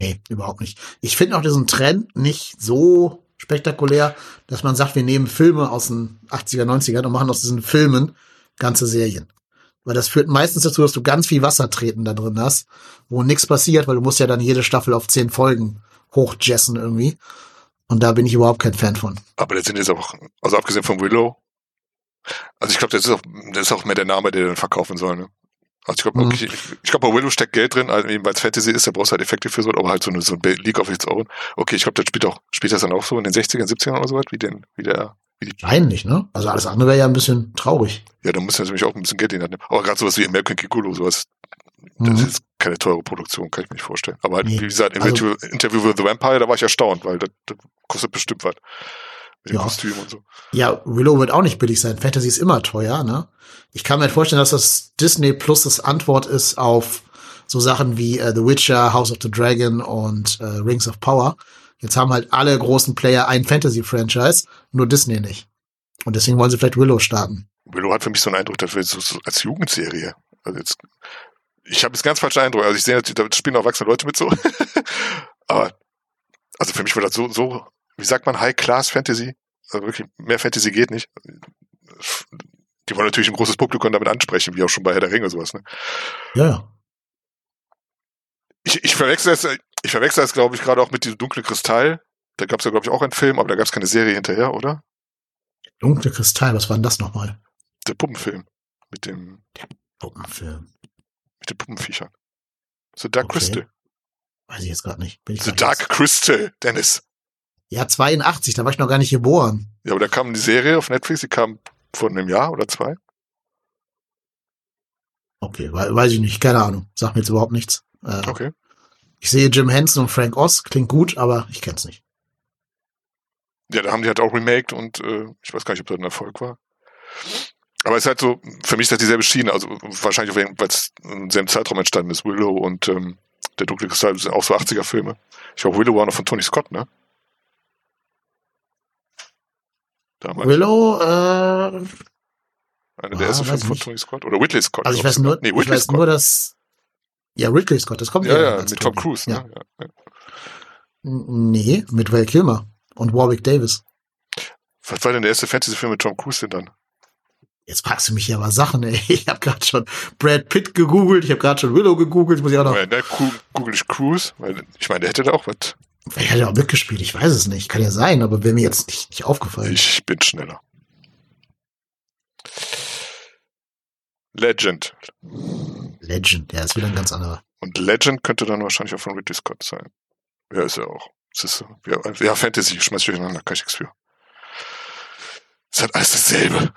Speaker 2: Nee, überhaupt nicht. Ich finde auch diesen Trend nicht so spektakulär, dass man sagt, wir nehmen Filme aus den 80er, 90er und machen aus diesen Filmen ganze Serien. Weil das führt meistens dazu, dass du ganz viel Wassertreten da drin hast, wo nichts passiert, weil du musst ja dann jede Staffel auf zehn Folgen hochjessen irgendwie. Und da bin ich überhaupt kein Fan von.
Speaker 4: Aber das sind jetzt auch, also abgesehen von Willow, also ich glaube, das ist auch, das ist auch mehr der Name, der dann verkaufen soll, ne? Also ich glaube,
Speaker 2: Mhm.
Speaker 4: okay, ich, ich glaube, bei Willow steckt Geld drin, also eben weil es Fantasy ist, da brauchst du halt Effekte für so, aber halt so eine, so ein League of Its Own. Okay, ich glaube, das spielt auch, spielt das dann auch so in den 60ern, 70ern oder so was, wie den, wie der, wie die,
Speaker 2: Wahrscheinlich, ne? Also alles andere wäre ja ein bisschen traurig.
Speaker 4: ja, da muss natürlich auch ein bisschen Geld in die Hand nehmen. Aber gerade sowas wie American Gigolo, sowas, das
Speaker 2: Mhm.
Speaker 4: ist jetzt keine teure Produktion, kann ich mir nicht vorstellen. Aber halt,
Speaker 2: Nee.
Speaker 4: wie gesagt,
Speaker 2: Also-
Speaker 4: Interview, Interview with the Vampire, da war ich erstaunt, weil das, das kostet bestimmt was. Mit dem
Speaker 2: Ja.
Speaker 4: Kostüm und so.
Speaker 2: Ja, Willow wird auch nicht billig sein. Fantasy ist immer teuer, ne? Ich kann mir vorstellen, dass das Disney Plus das Antwort ist auf so Sachen wie äh, The Witcher, House of the Dragon und äh, Rings of Power. Jetzt haben halt alle großen Player ein Fantasy-Franchise, nur Disney nicht. Und deswegen wollen sie vielleicht Willow starten.
Speaker 4: Willow hat für mich so einen Eindruck, dass wir so, so als Jugendserie. Also jetzt, ich habe jetzt ganz falschen Eindruck. Also ich sehe da spielen auch erwachsene Leute mit so. <laughs> Aber also für mich war das so, so, wie sagt man, High-Class-Fantasy. Also wirklich, mehr Fantasy geht nicht. Die wollen natürlich ein großes Publikum damit ansprechen, wie auch schon bei Herr der Ringe sowas. Ne?
Speaker 2: Ja.
Speaker 4: Ich, ich verwechsel es, ich verwechsel es, glaube ich, gerade auch mit diesem dunklen Kristall. Da gab es ja, glaube ich, auch einen Film, aber da gab es keine Serie hinterher, oder?
Speaker 2: Dunkle Kristall, was war denn das nochmal?
Speaker 4: Der Puppenfilm. Mit dem,
Speaker 2: Puppenfilm.
Speaker 4: mit den Puppenviechern. The Dark
Speaker 2: Okay.
Speaker 4: Crystal.
Speaker 2: Weiß ich jetzt gerade nicht.
Speaker 4: The Dark
Speaker 2: jetzt-
Speaker 4: Crystal, Dennis.
Speaker 2: Ja, 82, da war ich noch gar nicht geboren.
Speaker 4: Ja, aber da kam die Serie auf Netflix, die kam vor einem Jahr oder zwei.
Speaker 2: Okay, we weiß ich nicht, keine Ahnung. Sag mir jetzt überhaupt nichts. Äh,
Speaker 4: Okay.
Speaker 2: Ich sehe Jim Henson und Frank Oz, klingt gut, aber ich kenn's nicht.
Speaker 4: Ja, da haben die halt auch remaked und äh, ich weiß gar nicht, ob das ein Erfolg war. Aber es ist halt so, für mich ist das dieselbe Schiene, also wahrscheinlich, weil es im selben Zeitraum entstanden ist. Willow und ähm, der dunkle Kristall sind auch so 80er-Filme. Ich glaube, Willow war noch von Tony Scott, ne? Damals.
Speaker 2: Willow, äh,
Speaker 4: Einer
Speaker 2: Ah,
Speaker 4: der ersten
Speaker 2: weiß
Speaker 4: Filme von. Tony Scott. Oder Whitley Scott.
Speaker 2: also ich weiß nur,
Speaker 4: Nee,
Speaker 2: ich weiß
Speaker 4: Scott.
Speaker 2: nur, dass, ja, Ridley Scott, das kommt
Speaker 4: ja, ja,
Speaker 2: als
Speaker 4: mit Tom. Cruise.
Speaker 2: Ja.
Speaker 4: Ne? Ja, ja.
Speaker 2: Nee, mit Val Kilmer und Warwick Davis.
Speaker 4: Was war denn der erste Fantasy-Film mit Tom Cruise denn dann?
Speaker 2: Jetzt fragst du mich hier aber Sachen, ey. <laughs> Ich habe gerade schon Brad Pitt gegoogelt, ich habe gerade schon Willow gegoogelt, muss ich auch noch.
Speaker 4: Weil, ne, google ich Cruise, weil ich meine, der hätte da auch was.
Speaker 2: Vielleicht hat er auch mitgespielt, ich weiß es nicht. Kann ja sein, aber wäre mir jetzt nicht, nicht aufgefallen.
Speaker 4: Ich bin schneller. Legend.
Speaker 2: Legend, ja, ist wieder ein ganz anderer.
Speaker 4: Und Legend könnte dann wahrscheinlich auch von Ridley Scott sein. Ja, ist er auch. Ist, ja, ja, Fantasy, schmeiß ich durcheinander, kann ich nichts für. Es hat alles dasselbe.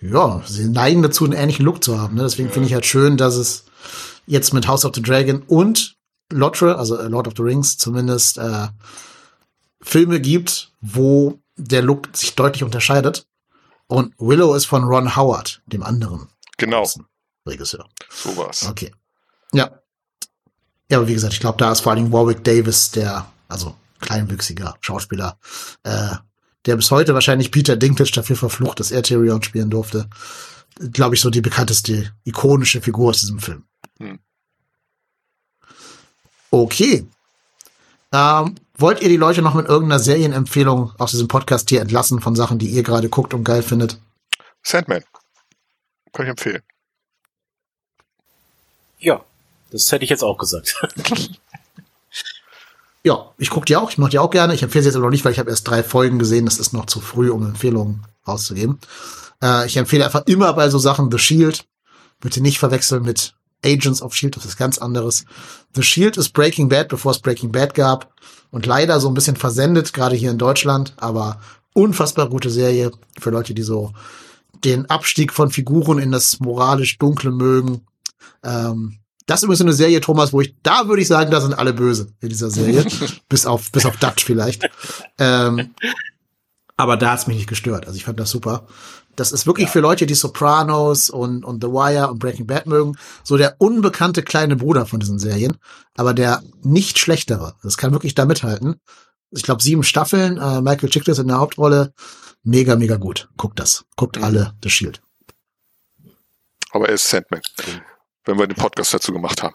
Speaker 2: Ja, sie neigen dazu, einen ähnlichen Look zu haben. Ne? Deswegen finde ich halt schön, dass es jetzt mit House of the Dragon und Lotre, also äh, Lord of the Rings, zumindest äh, Filme gibt, wo der Look sich deutlich unterscheidet. Und Willow ist von Ron Howard, dem anderen
Speaker 4: Genau,
Speaker 2: Regisseur.
Speaker 4: so war's.
Speaker 2: Okay. Ja. Ja, aber wie gesagt, ich glaube, da ist vor allem Warwick Davis, der, also kleinwüchsiger Schauspieler, äh, der bis heute wahrscheinlich Peter Dinklage dafür verflucht, dass er Tyrion spielen durfte. Glaube ich, so die bekannteste ikonische Figur aus diesem Film.
Speaker 4: Hm.
Speaker 2: Okay. Ähm, wollt ihr die Leute noch mit irgendeiner Serienempfehlung aus diesem Podcast hier entlassen von Sachen, die ihr gerade guckt und geil findet?
Speaker 4: Sandman. Kann ich empfehlen.
Speaker 5: Ja, das hätte ich jetzt auch gesagt. <laughs>
Speaker 2: Ja, ich gucke die auch, ich mache die auch gerne. Ich empfehle sie jetzt aber noch nicht, weil ich habe erst drei Folgen gesehen. Das ist noch zu früh, um Empfehlungen rauszugeben. Äh, ich empfehle einfach immer bei so Sachen The Shield. Bitte nicht verwechseln mit Agents of Shield, das ist ganz anderes. The Shield ist Breaking Bad, bevor es Breaking Bad gab. Und leider so ein bisschen versendet, gerade hier in Deutschland, aber unfassbar gute Serie für Leute, die so den Abstieg von Figuren in das moralisch Dunkle mögen. Ähm, das ist übrigens eine Serie, Thomas, wo ich, da würde ich sagen, da sind alle böse in dieser Serie. <laughs> bis auf, bis auf Dutch vielleicht. Ähm, Aber da hat's mich nicht gestört. Also ich fand das super. Das ist wirklich ja. für Leute, die Sopranos und, und The Wire und Breaking Bad mögen, so der unbekannte kleine Bruder von diesen Serien, aber der nicht schlechtere. Das kann wirklich da mithalten. Ich glaube, sieben Staffeln, äh, Michael Chiklis in der Hauptrolle. Mega, mega gut. Guckt das. Guckt mhm. alle The Shield.
Speaker 4: Aber er ist Sandman. Wenn wir den Podcast dazu gemacht haben.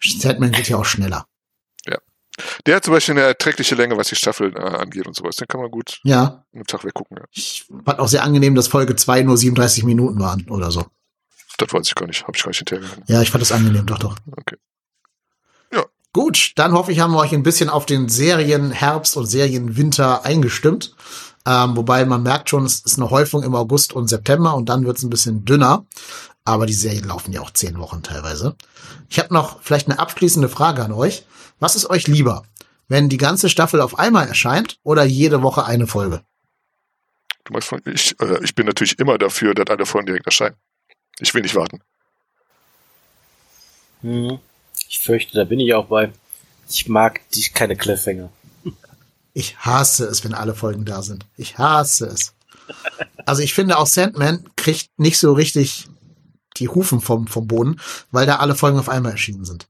Speaker 2: Sandman wird ja auch schneller.
Speaker 4: Der hat zum Beispiel eine erträgliche Länge, was die Staffel äh, angeht und sowas. Den kann man gut
Speaker 2: ja.
Speaker 4: einen Tag weggucken. Ja.
Speaker 2: Ich fand auch sehr angenehm, dass Folge 2 nur 37 Minuten waren oder so.
Speaker 4: Das weiß ich gar nicht. Habe ich gar nicht hinterher
Speaker 2: Ja, ich fand das angenehm, doch, doch.
Speaker 4: Okay. Ja.
Speaker 2: Gut, dann hoffe ich, haben wir euch ein bisschen auf den Serien Herbst und Serien Winter eingestimmt. Ähm, wobei man merkt schon, es ist eine Häufung im August und September und dann wird es ein bisschen dünner. Aber die Serien laufen ja auch zehn Wochen teilweise. Ich habe noch vielleicht eine abschließende Frage an euch. Was ist euch lieber, wenn die ganze Staffel auf einmal erscheint oder jede Woche eine Folge?
Speaker 4: Du meinst von, ich, äh, ich bin natürlich immer dafür, dass alle Folgen direkt erscheinen. Ich will nicht warten.
Speaker 5: Hm. Ich fürchte, da bin ich auch bei. Ich mag die, keine Cliffhanger.
Speaker 2: Ich hasse es, wenn alle Folgen da sind. Ich hasse es. Also ich finde auch Sandman kriegt nicht so richtig die Hufen vom, vom Boden, weil da alle Folgen auf einmal erschienen sind.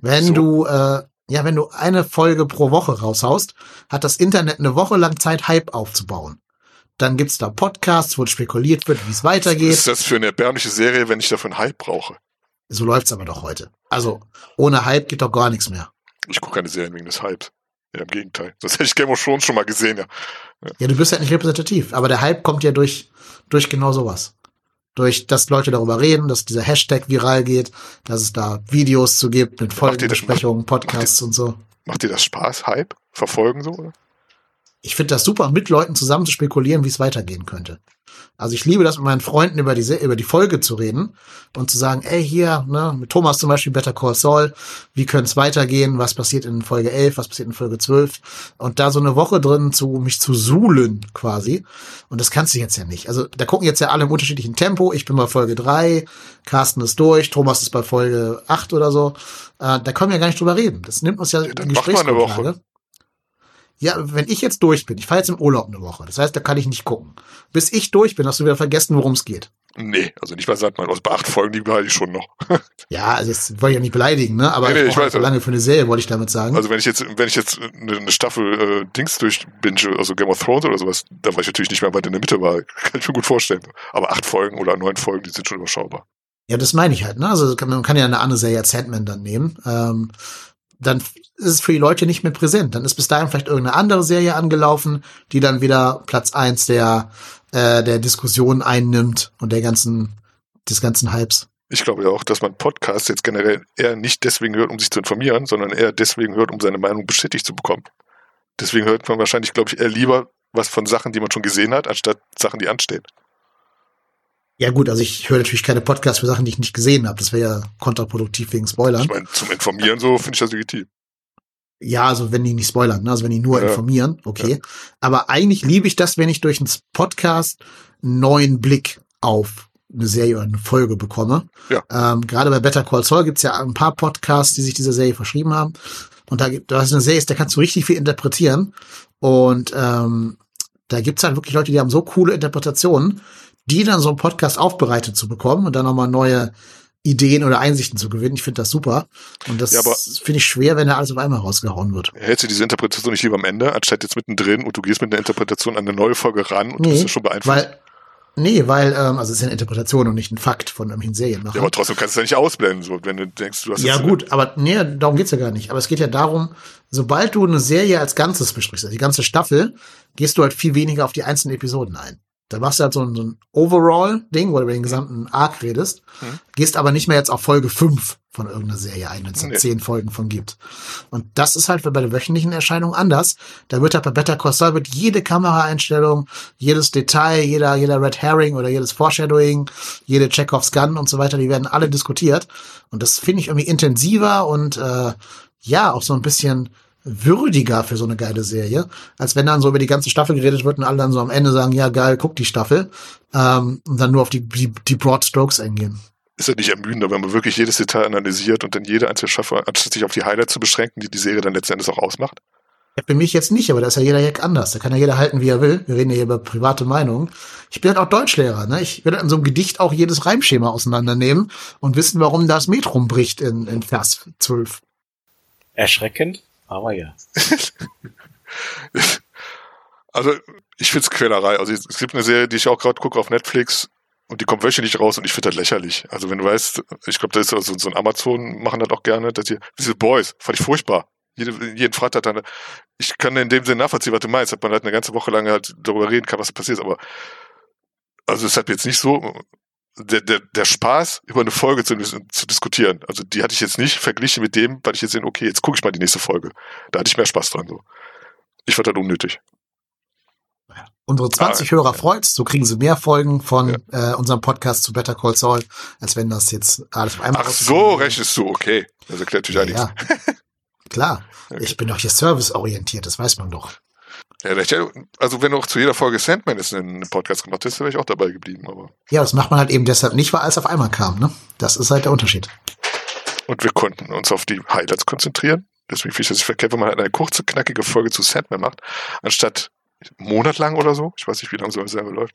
Speaker 2: Wenn so. du äh, ja, wenn du eine Folge pro Woche raushaust, hat das Internet eine Woche lang Zeit, Hype aufzubauen. Dann gibt's da Podcasts, wo spekuliert wird, wie es weitergeht. Was
Speaker 4: ist das für eine erbärmliche Serie, wenn ich dafür Hype brauche?
Speaker 2: So läuft's aber doch heute. Also, ohne Hype geht doch gar nichts mehr.
Speaker 4: Ich gucke keine Serien wegen des Hypes. Ja, im Gegenteil. Das hätte ich Game of Thrones schon mal gesehen, ja.
Speaker 2: Ja, ja du bist halt nicht repräsentativ. Aber der Hype kommt ja durch, durch genau sowas durch, dass Leute darüber reden, dass dieser Hashtag viral geht, dass es da Videos zu gibt mit Folgenbesprechungen, Podcasts
Speaker 4: macht,
Speaker 2: und so.
Speaker 4: Macht dir das Spaß, Hype? Verfolgen so, oder?
Speaker 2: Ich finde das super, mit Leuten zusammen zu spekulieren, wie es weitergehen könnte. Also ich liebe das, mit meinen Freunden über die, über die Folge zu reden und zu sagen, ey, hier, ne, mit Thomas zum Beispiel, Better Call Saul, wie könnte es weitergehen, was passiert in Folge 11, was passiert in Folge 12 und da so eine Woche drin zu, mich zu suhlen quasi. Und das kannst du jetzt ja nicht. Also da gucken jetzt ja alle im unterschiedlichen Tempo. Ich bin bei Folge 3, Carsten ist durch, Thomas ist bei Folge 8 oder so. Äh, da können wir ja gar nicht drüber reden. Das nimmt uns ja, ja
Speaker 4: die Gesprächsgrundlage.
Speaker 2: Ja, wenn ich jetzt durch bin, ich fahre jetzt im Urlaub eine Woche, das heißt, da kann ich nicht gucken. Bis ich durch bin, hast du wieder vergessen, worum es geht.
Speaker 4: Nee, also nicht bei Sandmann, aus bei acht Folgen, die behalte ich schon noch. <laughs>
Speaker 2: ja, also das wollte ich ja nicht beleidigen, ne? Aber nee, nee, ich, weiß, so lange für eine Serie, wollte ich damit sagen.
Speaker 4: Also wenn ich jetzt, wenn ich jetzt eine, Staffel äh, Dings durchbinge, also Game of Thrones oder sowas, da war ich natürlich nicht mehr weit in der Mitte war, <laughs> kann ich mir gut vorstellen. Aber acht Folgen oder neun Folgen, die sind schon überschaubar.
Speaker 2: Ja, das meine ich halt, ne? Also man kann ja eine andere Serie als Sandman dann nehmen. Ähm, dann ist es für die Leute nicht mehr präsent. Dann ist bis dahin vielleicht irgendeine andere Serie angelaufen, die dann wieder Platz eins der, äh, der Diskussion einnimmt und der ganzen, des ganzen Hypes.
Speaker 4: Ich glaube ja auch, dass man Podcasts jetzt generell eher nicht deswegen hört, um sich zu informieren, sondern eher deswegen hört, um seine Meinung bestätigt zu bekommen. Deswegen hört man wahrscheinlich, glaube ich, eher lieber was von Sachen, die man schon gesehen hat, anstatt Sachen, die anstehen.
Speaker 2: Ja gut, also ich höre natürlich keine Podcasts für Sachen, die ich nicht gesehen habe. Das wäre ja kontraproduktiv wegen Spoilern.
Speaker 4: Ich meine, zum Informieren so finde ich das legitim.
Speaker 2: Ja, also wenn die nicht spoilern, ne? also wenn die nur ja. informieren, okay. Ja. Aber eigentlich liebe ich das, wenn ich durch einen Podcast einen neuen Blick auf eine Serie oder eine Folge bekomme. Ja. Ähm, gerade bei Better Call Saul gibt's ja ein paar Podcasts, die sich dieser Serie verschrieben haben. Und da gibt es eine Serie, da kannst du richtig viel interpretieren. Und ähm, da gibt's halt wirklich Leute, die haben so coole Interpretationen, die dann so einen Podcast aufbereitet zu bekommen und dann nochmal neue Ideen oder Einsichten zu gewinnen. Ich finde das super. Und das ja, finde ich schwer, wenn da alles auf einmal rausgehauen wird.
Speaker 4: Hältst du diese Interpretation nicht lieber am Ende, anstatt jetzt mittendrin und du gehst mit einer Interpretation an eine neue Folge ran und nee, du bist ja schon beeinflusst?
Speaker 2: Weil, nee, weil, ähm, also es ist ja eine Interpretation und nicht ein Fakt von irgendwelchen Serienmachern.
Speaker 4: Ja, aber trotzdem kannst du ja nicht ausblenden, so, wenn du denkst, du hast
Speaker 2: Ja, gut, aber nee, darum geht's ja gar nicht. Aber es geht ja darum, sobald du eine Serie als Ganzes besprichst, also die ganze Staffel, gehst du halt viel weniger auf die einzelnen Episoden ein. Da machst du halt so ein, so ein Overall-Ding, wo du über den gesamten Arc redest, mhm. gehst aber nicht mehr jetzt auf Folge 5 von irgendeiner Serie ein, wenn es nee. zehn Folgen von gibt. Und das ist halt bei der wöchentlichen Erscheinung anders. Da wird halt bei Better Call Saul wird jede Kameraeinstellung, jedes Detail, jeder, jeder Red Herring oder jedes Foreshadowing, jede Chekhovs Gun und so weiter, die werden alle diskutiert. Und das finde ich irgendwie intensiver und äh, ja, auch so ein bisschen würdiger für so eine geile Serie, als wenn dann so über die ganze Staffel geredet wird und alle dann so am Ende sagen, ja geil, guck die Staffel ähm, und dann nur auf die, die, die Broad Strokes eingehen.
Speaker 4: Ist das nicht ermüdender, wenn man wirklich jedes Detail analysiert und dann jede einzelne Staffel, anstatt sich auf die Highlights zu beschränken, die die Serie dann letzten Endes auch ausmacht?
Speaker 2: Ja, für mich jetzt nicht, aber da ist ja jeder Jack anders. Da kann ja jeder halten, wie er will. Wir reden ja hier über private Meinungen. Ich bin halt auch Deutschlehrer. Ne? Ich werde halt in so einem Gedicht auch jedes Reimschema auseinandernehmen und wissen, warum das Metrum bricht in, in Vers 12.
Speaker 5: Erschreckend, aber ja. <laughs>
Speaker 4: also, ich find's Quälerei. Also, es gibt eine Serie, die ich auch gerade gucke auf Netflix und die kommt wöchentlich raus und ich finde das lächerlich. Also, wenn du weißt, ich glaube, da ist so, so ein Amazon, machen das auch gerne, dass hier, diese Boys, fand ich furchtbar. Jede, jeden Freitag dann, ich kann in dem Sinne nachvollziehen, was du meinst, dass man halt eine ganze Woche lang halt darüber reden kann, was passiert, aber also es hat jetzt nicht so, der, der, der Spaß, über eine Folge zu, zu diskutieren, also die hatte ich jetzt nicht verglichen mit dem, weil ich jetzt sehe, okay, jetzt gucke ich mal die nächste Folge. Da hatte ich mehr Spaß dran. So. Ich fand das unnötig.
Speaker 2: Unsere 20 ah, Hörer freut's, so kriegen sie mehr Folgen von ja. äh, unserem Podcast zu Better Call Saul, als wenn das jetzt alles auf einmal
Speaker 4: Ach so, rechnest du, okay. Das erklärt natürlich
Speaker 2: ja, einiges. Ja. <laughs> Klar, okay. ich bin doch hier serviceorientiert, das weiß man doch.
Speaker 4: Ja, also wenn du auch zu jeder Folge Sandman ist einen Podcast gemacht hättest, wäre ich auch dabei geblieben. Aber
Speaker 2: ja, das macht man halt eben deshalb nicht, weil alles auf einmal kam. Ne? Das ist halt der Unterschied.
Speaker 4: Und wir konnten uns auf die Highlights konzentrieren. Deswegen finde ich das verkehrt, wenn man halt eine kurze, knackige Folge zu Sandman macht, anstatt monatlang oder so. Ich weiß nicht, wie lange so eine Serie läuft.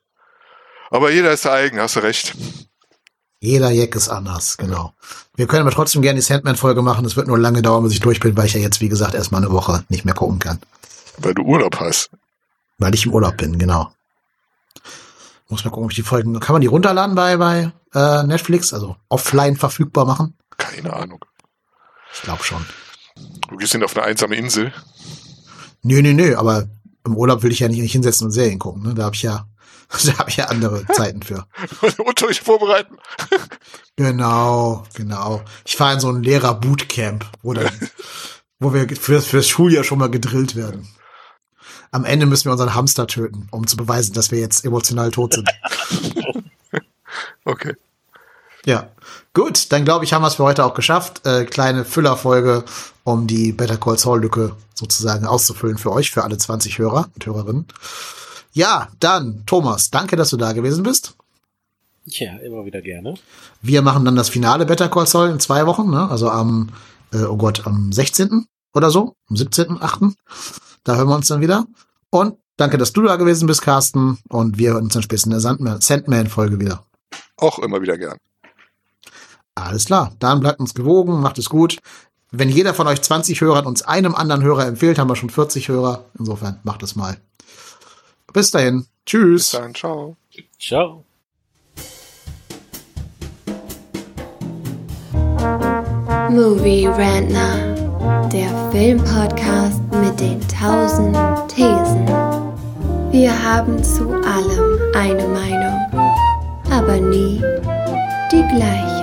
Speaker 4: Aber jeder ist eigen, hast du recht.
Speaker 2: Jeder Jack ist anders, genau. Wir können aber trotzdem gerne die Sandman-Folge machen. Es wird nur lange dauern, bis ich durch bin, weil ich ja jetzt, wie gesagt, erstmal eine Woche nicht mehr gucken kann.
Speaker 4: Weil du Urlaub hast.
Speaker 2: Weil ich im Urlaub bin, genau. Muss mal gucken, ob ich die Folgen, kann man die runterladen bei, bei äh, Netflix, also offline verfügbar machen?
Speaker 4: Keine Ahnung.
Speaker 2: Ich glaube schon.
Speaker 4: Du gehst hin auf eine einsame Insel.
Speaker 2: Nö, nö, nö, aber im Urlaub will ich ja nicht, nicht hinsetzen und Serien gucken. Ne? Da habe ich ja, <laughs> da habe ich ja andere <laughs> Zeiten für.
Speaker 4: Unterricht vorbereiten. <laughs>
Speaker 2: genau, genau. Ich fahre in so ein Lehrer-Bootcamp, wo dann, wo wir für, für das Schuljahr schon mal gedrillt werden. Am Ende müssen wir unseren Hamster töten, um zu beweisen, dass wir jetzt emotional tot sind. <laughs>
Speaker 4: okay.
Speaker 2: Ja, gut, dann glaube ich, haben wir es für heute auch geschafft. Äh, kleine Füllerfolge, um die Better Call Saul Lücke sozusagen auszufüllen für euch, für alle 20 Hörer und Hörerinnen. Ja, dann, Thomas, danke, dass du da gewesen bist.
Speaker 5: Ja, immer wieder gerne.
Speaker 2: Wir machen dann das Finale Better Call Saul in zwei Wochen, ne? also am, äh, oh Gott, am 16. oder so, am 17.8. Da hören wir uns dann wieder. Und danke, dass du da gewesen bist, Carsten. Und wir hören uns dann spätestens in der Sandman-Folge wieder.
Speaker 4: Auch immer wieder gern.
Speaker 2: Alles klar. Dann bleibt uns gewogen, macht es gut. Wenn jeder von euch 20 Hörern uns einem anderen Hörer empfiehlt, haben wir schon 40 Hörer. Insofern macht es mal. Bis dahin. Tschüss.
Speaker 4: Bis dann. Ciao.
Speaker 5: Ciao.
Speaker 1: Movie Rantner der Filmpodcast mit den tausend Thesen. Wir haben zu allem eine Meinung, aber nie die gleiche.